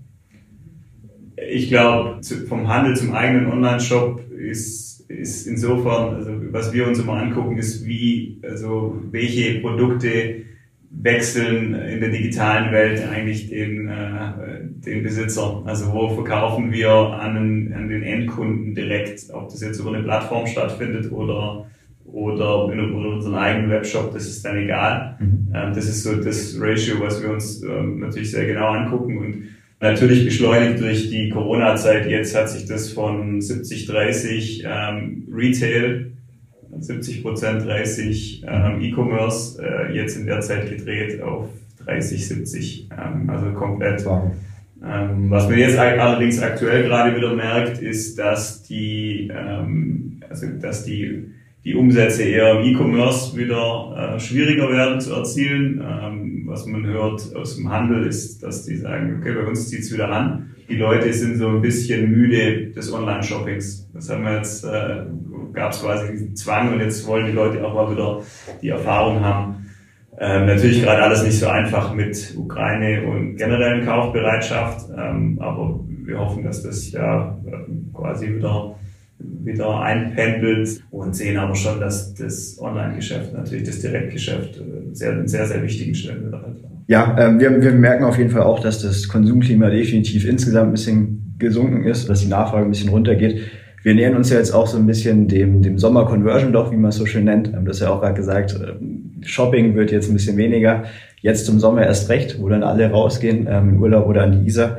Ich glaube, vom Handel zum eigenen Online-Shop ist, ist insofern, also was wir uns immer angucken, ist wie, also welche Produkte wechseln in der digitalen Welt eigentlich den, äh, den Besitzer. Also wo verkaufen wir an, an den Endkunden direkt, ob das jetzt über eine Plattform stattfindet oder oder in unserem eigenen Webshop, das ist dann egal. Mhm. Ähm, das ist so das Ratio, was wir uns ähm, natürlich sehr genau angucken und natürlich beschleunigt durch die Corona-Zeit. Jetzt hat sich das von 70-30 ähm, Retail 70 Prozent 30 ähm, E-Commerce, äh, jetzt in der Zeit gedreht auf 30, 70, ähm, also komplett. Wow. Ähm, was man jetzt allerdings aktuell gerade wieder merkt, ist, dass die, ähm, also dass die, die Umsätze eher im E-Commerce wieder äh, schwieriger werden zu erzielen. Ähm, was man hört aus dem Handel ist, dass die sagen, okay, bei uns zieht's wieder an. Die Leute sind so ein bisschen müde des Online-Shoppings. Das haben wir jetzt äh, gab es quasi diesen Zwang und jetzt wollen die Leute auch mal wieder die Erfahrung haben. Ähm, natürlich gerade alles nicht so einfach mit Ukraine und generellen Kaufbereitschaft, ähm, aber wir hoffen, dass das ja ähm, quasi wieder wieder einpendelt und sehen aber schon, dass das Online-Geschäft, natürlich das Direktgeschäft, äh, sehr, einen sehr, sehr wichtigen Stellenwert hat. Ja, ähm, wir, wir merken auf jeden Fall auch, dass das Konsumklima definitiv insgesamt ein bisschen gesunken ist, dass die Nachfrage ein bisschen runtergeht. Wir nähern uns ja jetzt auch so ein bisschen dem, dem Sommer-Conversion doch, wie man es so schön nennt. Du hast ja auch gerade gesagt, ähm, Shopping wird jetzt ein bisschen weniger. Jetzt zum Sommer erst recht, wo dann alle rausgehen, ähm, in Urlaub oder an die Isar.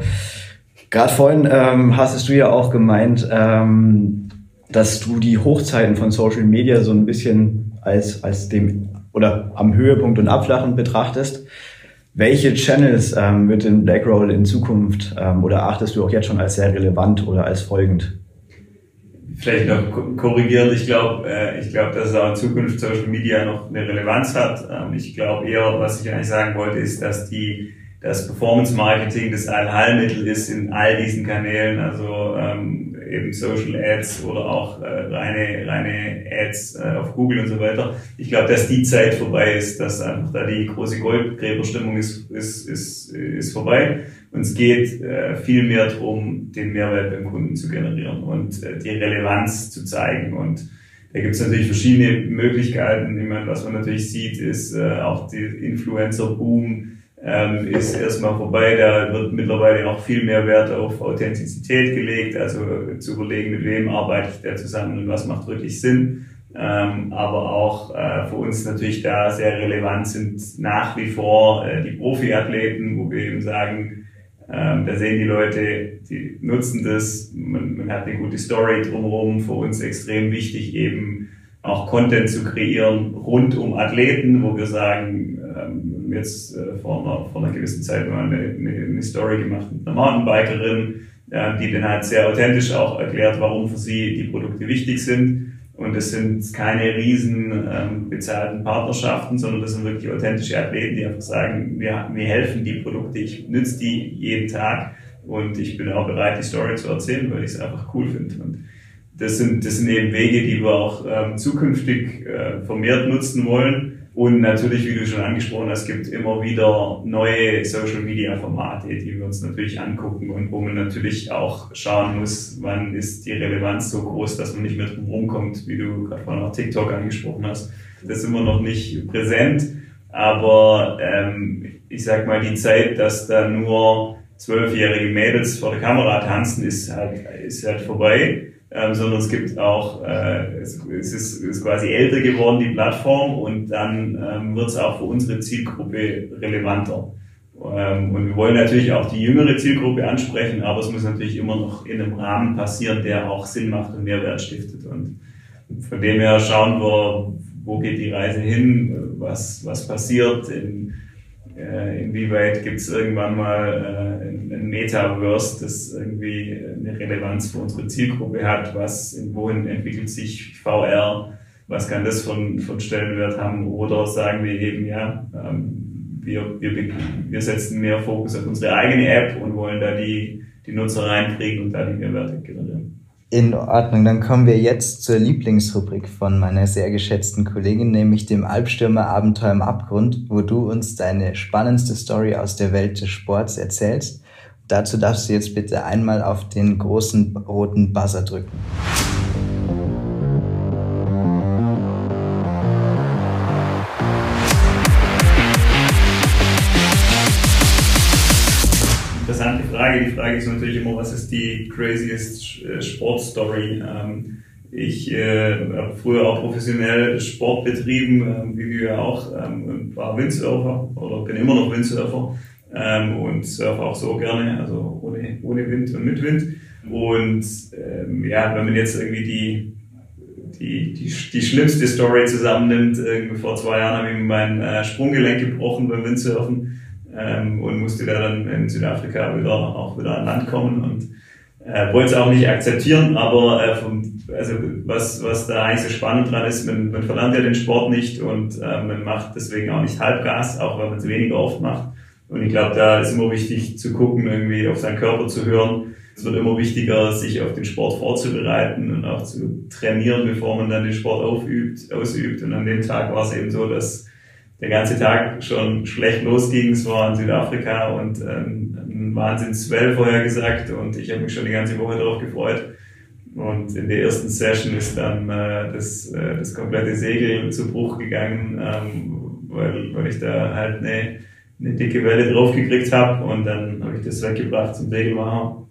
Gerade vorhin ähm, hast du ja auch gemeint, ähm, dass du die Hochzeiten von Social Media so ein bisschen als, als dem oder am Höhepunkt und Abflachen betrachtest. Welche Channels ähm, wird in Blackroll in Zukunft ähm, oder achtest du auch jetzt schon als sehr relevant oder als folgend? vielleicht noch korrigieren. Ich glaube, äh, ich glaube, dass auch in Zukunft Social Media noch eine Relevanz hat. Ähm, ich glaube eher, was ich eigentlich sagen wollte, ist, dass die das Performance Marketing das Allheilmittel ist in all diesen Kanälen, also ähm, eben Social Ads oder auch äh, reine, reine Ads äh, auf Google und so weiter. Ich glaube, dass die Zeit vorbei ist, dass einfach da die große Goldgräberstimmung ist, ist, ist, ist vorbei. Und es geht äh, viel mehr darum, den Mehrwert beim Kunden zu generieren und äh, die Relevanz zu zeigen. Und da gibt es natürlich verschiedene Möglichkeiten. Ich meine, was man natürlich sieht, ist äh, auch die Influencer-Boom ähm, ist erstmal vorbei. Da wird mittlerweile auch viel mehr Wert auf Authentizität gelegt, also zu überlegen, mit wem arbeite ich da zusammen und was macht wirklich Sinn. Ähm, aber auch äh, für uns natürlich da sehr relevant sind nach wie vor äh, die Profiathleten, wo wir eben sagen, ähm, da sehen die Leute, die nutzen das, man, man hat eine gute Story drumherum, für uns extrem wichtig eben auch Content zu kreieren rund um Athleten, wo wir sagen, ähm, jetzt äh, vor, einer, vor einer gewissen Zeit mal eine, eine, eine Story gemacht mit einer Mountainbikerin, äh, die dann halt sehr authentisch auch erklärt, warum für sie die Produkte wichtig sind. Und es sind keine riesen ähm, bezahlten Partnerschaften, sondern das sind wirklich authentische Athleten, die einfach sagen, wir, mir helfen die Produkte, ich nütze die jeden Tag und ich bin auch bereit, die Story zu erzählen, weil ich es einfach cool finde. Und das sind, das sind eben Wege, die wir auch ähm, zukünftig äh, vermehrt nutzen wollen und natürlich, wie du schon angesprochen hast, gibt immer wieder neue Social Media Formate, die wir uns natürlich angucken und wo man natürlich auch schauen muss, wann ist die Relevanz so groß, dass man nicht mehr drum rumkommt, wie du gerade vorhin auch TikTok angesprochen hast. Das ist immer noch nicht präsent, aber ähm, ich sag mal, die Zeit, dass da nur zwölfjährige Mädels vor der Kamera tanzen, ist halt, ist halt vorbei ähm, sondern es gibt auch, äh, es, es ist, ist quasi älter geworden, die Plattform, und dann ähm, wird es auch für unsere Zielgruppe relevanter. Ähm, und wir wollen natürlich auch die jüngere Zielgruppe ansprechen, aber es muss natürlich immer noch in einem Rahmen passieren, der auch Sinn macht und Mehrwert stiftet. Und von dem her schauen wir, wo geht die Reise hin, was, was passiert in äh, inwieweit gibt es irgendwann mal äh, ein, Metaverse, das irgendwie eine Relevanz für unsere Zielgruppe hat, was, wohin entwickelt sich VR, was kann das von, von Stellenwert haben? Oder sagen wir eben, ja, ähm, wir, wir, wir setzen mehr Fokus auf unsere eigene App und wollen da die, die Nutzer reinkriegen und da die Mehrwerte generieren. In Ordnung, dann kommen wir jetzt zur Lieblingsrubrik von meiner sehr geschätzten Kollegin, nämlich dem Albstürmer Abenteuer im Abgrund, wo du uns deine spannendste Story aus der Welt des Sports erzählst. Dazu darfst du jetzt bitte einmal auf den großen roten Buzzer drücken. Interessante Frage. Die Frage ist natürlich immer, was ist die craziest äh, Sportstory? Ähm, ich äh, habe früher auch professionell Sport betrieben, äh, wie ja auch, ähm, war Windsurfer oder bin immer noch Windsurfer ähm, und surfe auch so gerne, also ohne, ohne Wind und mit Wind. Und ähm, ja, wenn man jetzt irgendwie die, die, die, die schlimmste Story zusammennimmt, irgendwie vor zwei Jahren habe ich mein äh, Sprunggelenk gebrochen beim Windsurfen ähm, und musste da dann in Südafrika wieder auch wieder an Land kommen und äh, wollte es auch nicht akzeptieren, aber äh, vom, also was, was da eigentlich so spannend dran ist, man, man verlernt ja den Sport nicht und äh, man macht deswegen auch nicht Halbgas, auch wenn man es weniger oft macht. Und ich glaube, da ist immer wichtig zu gucken, irgendwie auf seinen Körper zu hören. Es wird immer wichtiger, sich auf den Sport vorzubereiten und auch zu trainieren, bevor man dann den Sport aufübt, ausübt. Und an dem Tag war es eben so, dass der ganze Tag schon schlecht losging. Es war in Südafrika und ähm, ein Wahnsinns-Swell vorher gesagt und ich habe mich schon die ganze Woche darauf gefreut. Und in der ersten Session ist dann äh, das, äh, das komplette Segel zu Bruch gegangen, ähm, weil, weil ich da halt eine, eine dicke Welle draufgekriegt habe und dann habe ich das weggebracht zum Segelmacher.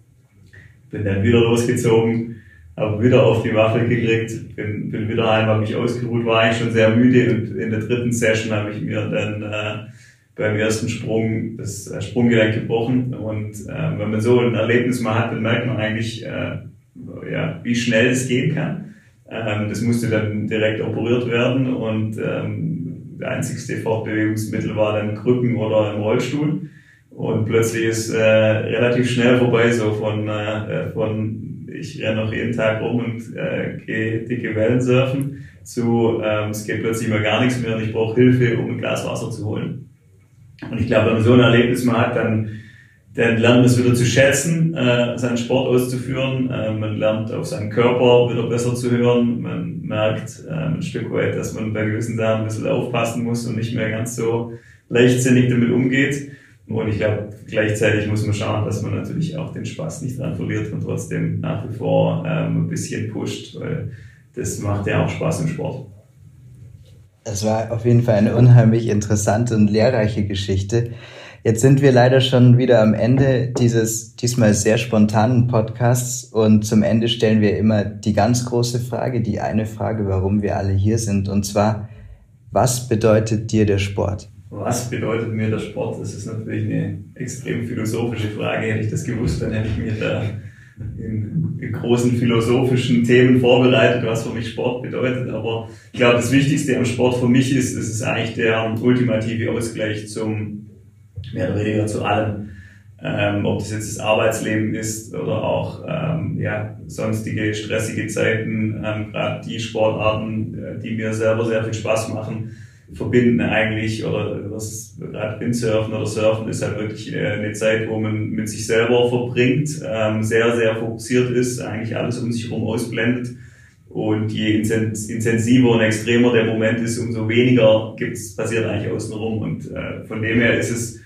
Bin dann wieder losgezogen habe wieder auf die Waffel gekriegt, bin, bin wieder heim, habe mich ausgeruht, war eigentlich schon sehr müde und in der dritten Session habe ich mir dann äh, beim ersten Sprung das äh, Sprunggelenk gebrochen und äh, wenn man so ein Erlebnis mal hat, dann merkt man eigentlich, äh, ja, wie schnell es gehen kann. Ähm, das musste dann direkt operiert werden und ähm, der einzigste Fortbewegungsmittel war dann Krücken oder ein Rollstuhl. Und plötzlich ist äh, relativ schnell vorbei, so von, äh, von ich renne noch jeden Tag rum und äh, gehe dicke Wellen surfen, zu ähm, es geht plötzlich mal gar nichts mehr und ich brauche Hilfe, um ein Glas Wasser zu holen. Und ich glaube, wenn man so ein Erlebnis mal hat, dann, dann lernt man es wieder zu schätzen, äh, seinen Sport auszuführen. Äh, man lernt auf seinen Körper wieder besser zu hören. Man merkt äh, ein Stück weit, dass man bei gewissen Sachen ein bisschen aufpassen muss und nicht mehr ganz so leichtsinnig damit umgeht. Und ich glaube, gleichzeitig muss man schauen, dass man natürlich auch den Spaß nicht dran verliert und trotzdem nach wie vor ähm, ein bisschen pusht, weil das macht ja auch Spaß im Sport. Es war auf jeden Fall eine unheimlich interessante und lehrreiche Geschichte. Jetzt sind wir leider schon wieder am Ende dieses diesmal sehr spontanen Podcasts und zum Ende stellen wir immer die ganz große Frage, die eine Frage, warum wir alle hier sind und zwar, was bedeutet dir der Sport? Was bedeutet mir der Sport? Das ist natürlich eine extrem philosophische Frage. Hätte ich das gewusst, dann hätte ich mir da in, großen philosophischen Themen vorbereitet, was für mich Sport bedeutet. Aber ich glaube, das Wichtigste am Sport für mich ist, es ist eigentlich der ultimative Ausgleich zum, mehr oder weniger zu allem. Ähm, ob das jetzt das Arbeitsleben ist oder auch ähm, ja, sonstige stressige Zeiten, ähm, gerade die Sportarten, äh, die mir selber sehr viel Spaß machen, verbinden eigentlich, oder was gerade Windsurfen oder Surfen ist halt wirklich äh, eine Zeit, wo man mit sich selber verbringt, ähm, sehr, sehr fokussiert ist, eigentlich alles um sich herum ausblendet. Und je intensiver und extremer der Moment ist, umso weniger gibt's, passiert eigentlich außenrum. Und äh, von dem her ist es,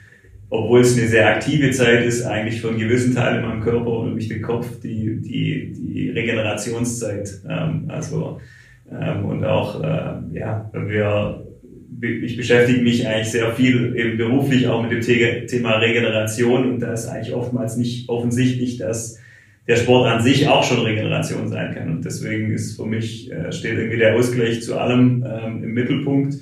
obwohl es eine sehr aktive Zeit ist, eigentlich von gewissen Teilen in meinem Körper, nämlich den Kopf, die, die, die Regenerationszeit. Ähm, also ähm, und auch, äh, ja, wenn wir ich beschäftige mich eigentlich sehr viel eben beruflich auch mit dem Thema Regeneration und da ist eigentlich oftmals nicht offensichtlich, dass der Sport an sich auch schon Regeneration sein kann. Und deswegen ist für mich, äh, steht irgendwie der Ausgleich zu allem ähm, im Mittelpunkt.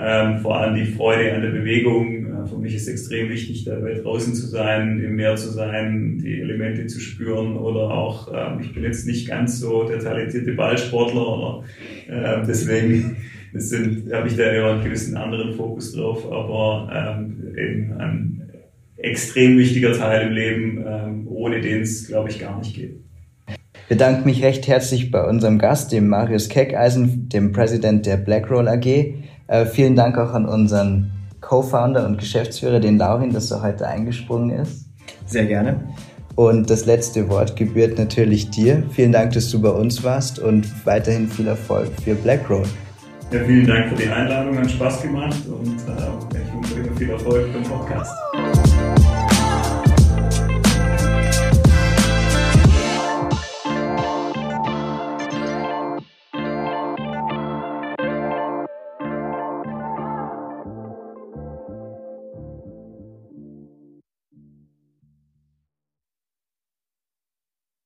Ähm, vor allem die Freude an der Bewegung. Äh, für mich ist extrem wichtig, dabei draußen zu sein, im Meer zu sein, die Elemente zu spüren oder auch, ähm, ich bin jetzt nicht ganz so der talentierte Ballsportler, aber äh, deswegen das sind, habe ich da immer einen gewissen anderen Fokus drauf, aber ähm, eben ein extrem wichtiger Teil im Leben, ähm, ohne den es, glaube ich, gar nicht geht. bedanke mich recht herzlich bei unserem Gast, dem Marius Keckeisen, dem Präsident der BlackRoll AG. Äh, vielen Dank auch an unseren Co-Founder und Geschäftsführer, den Laurin, dass er heute eingesprungen ist. Sehr gerne. Und das letzte Wort gebührt natürlich dir. Vielen Dank, dass du bei uns warst und weiterhin viel Erfolg für BlackRoll. Ja, vielen Dank für die Einladung, hat Spaß gemacht und äh, ich wünsche euch viel Erfolg beim Podcast.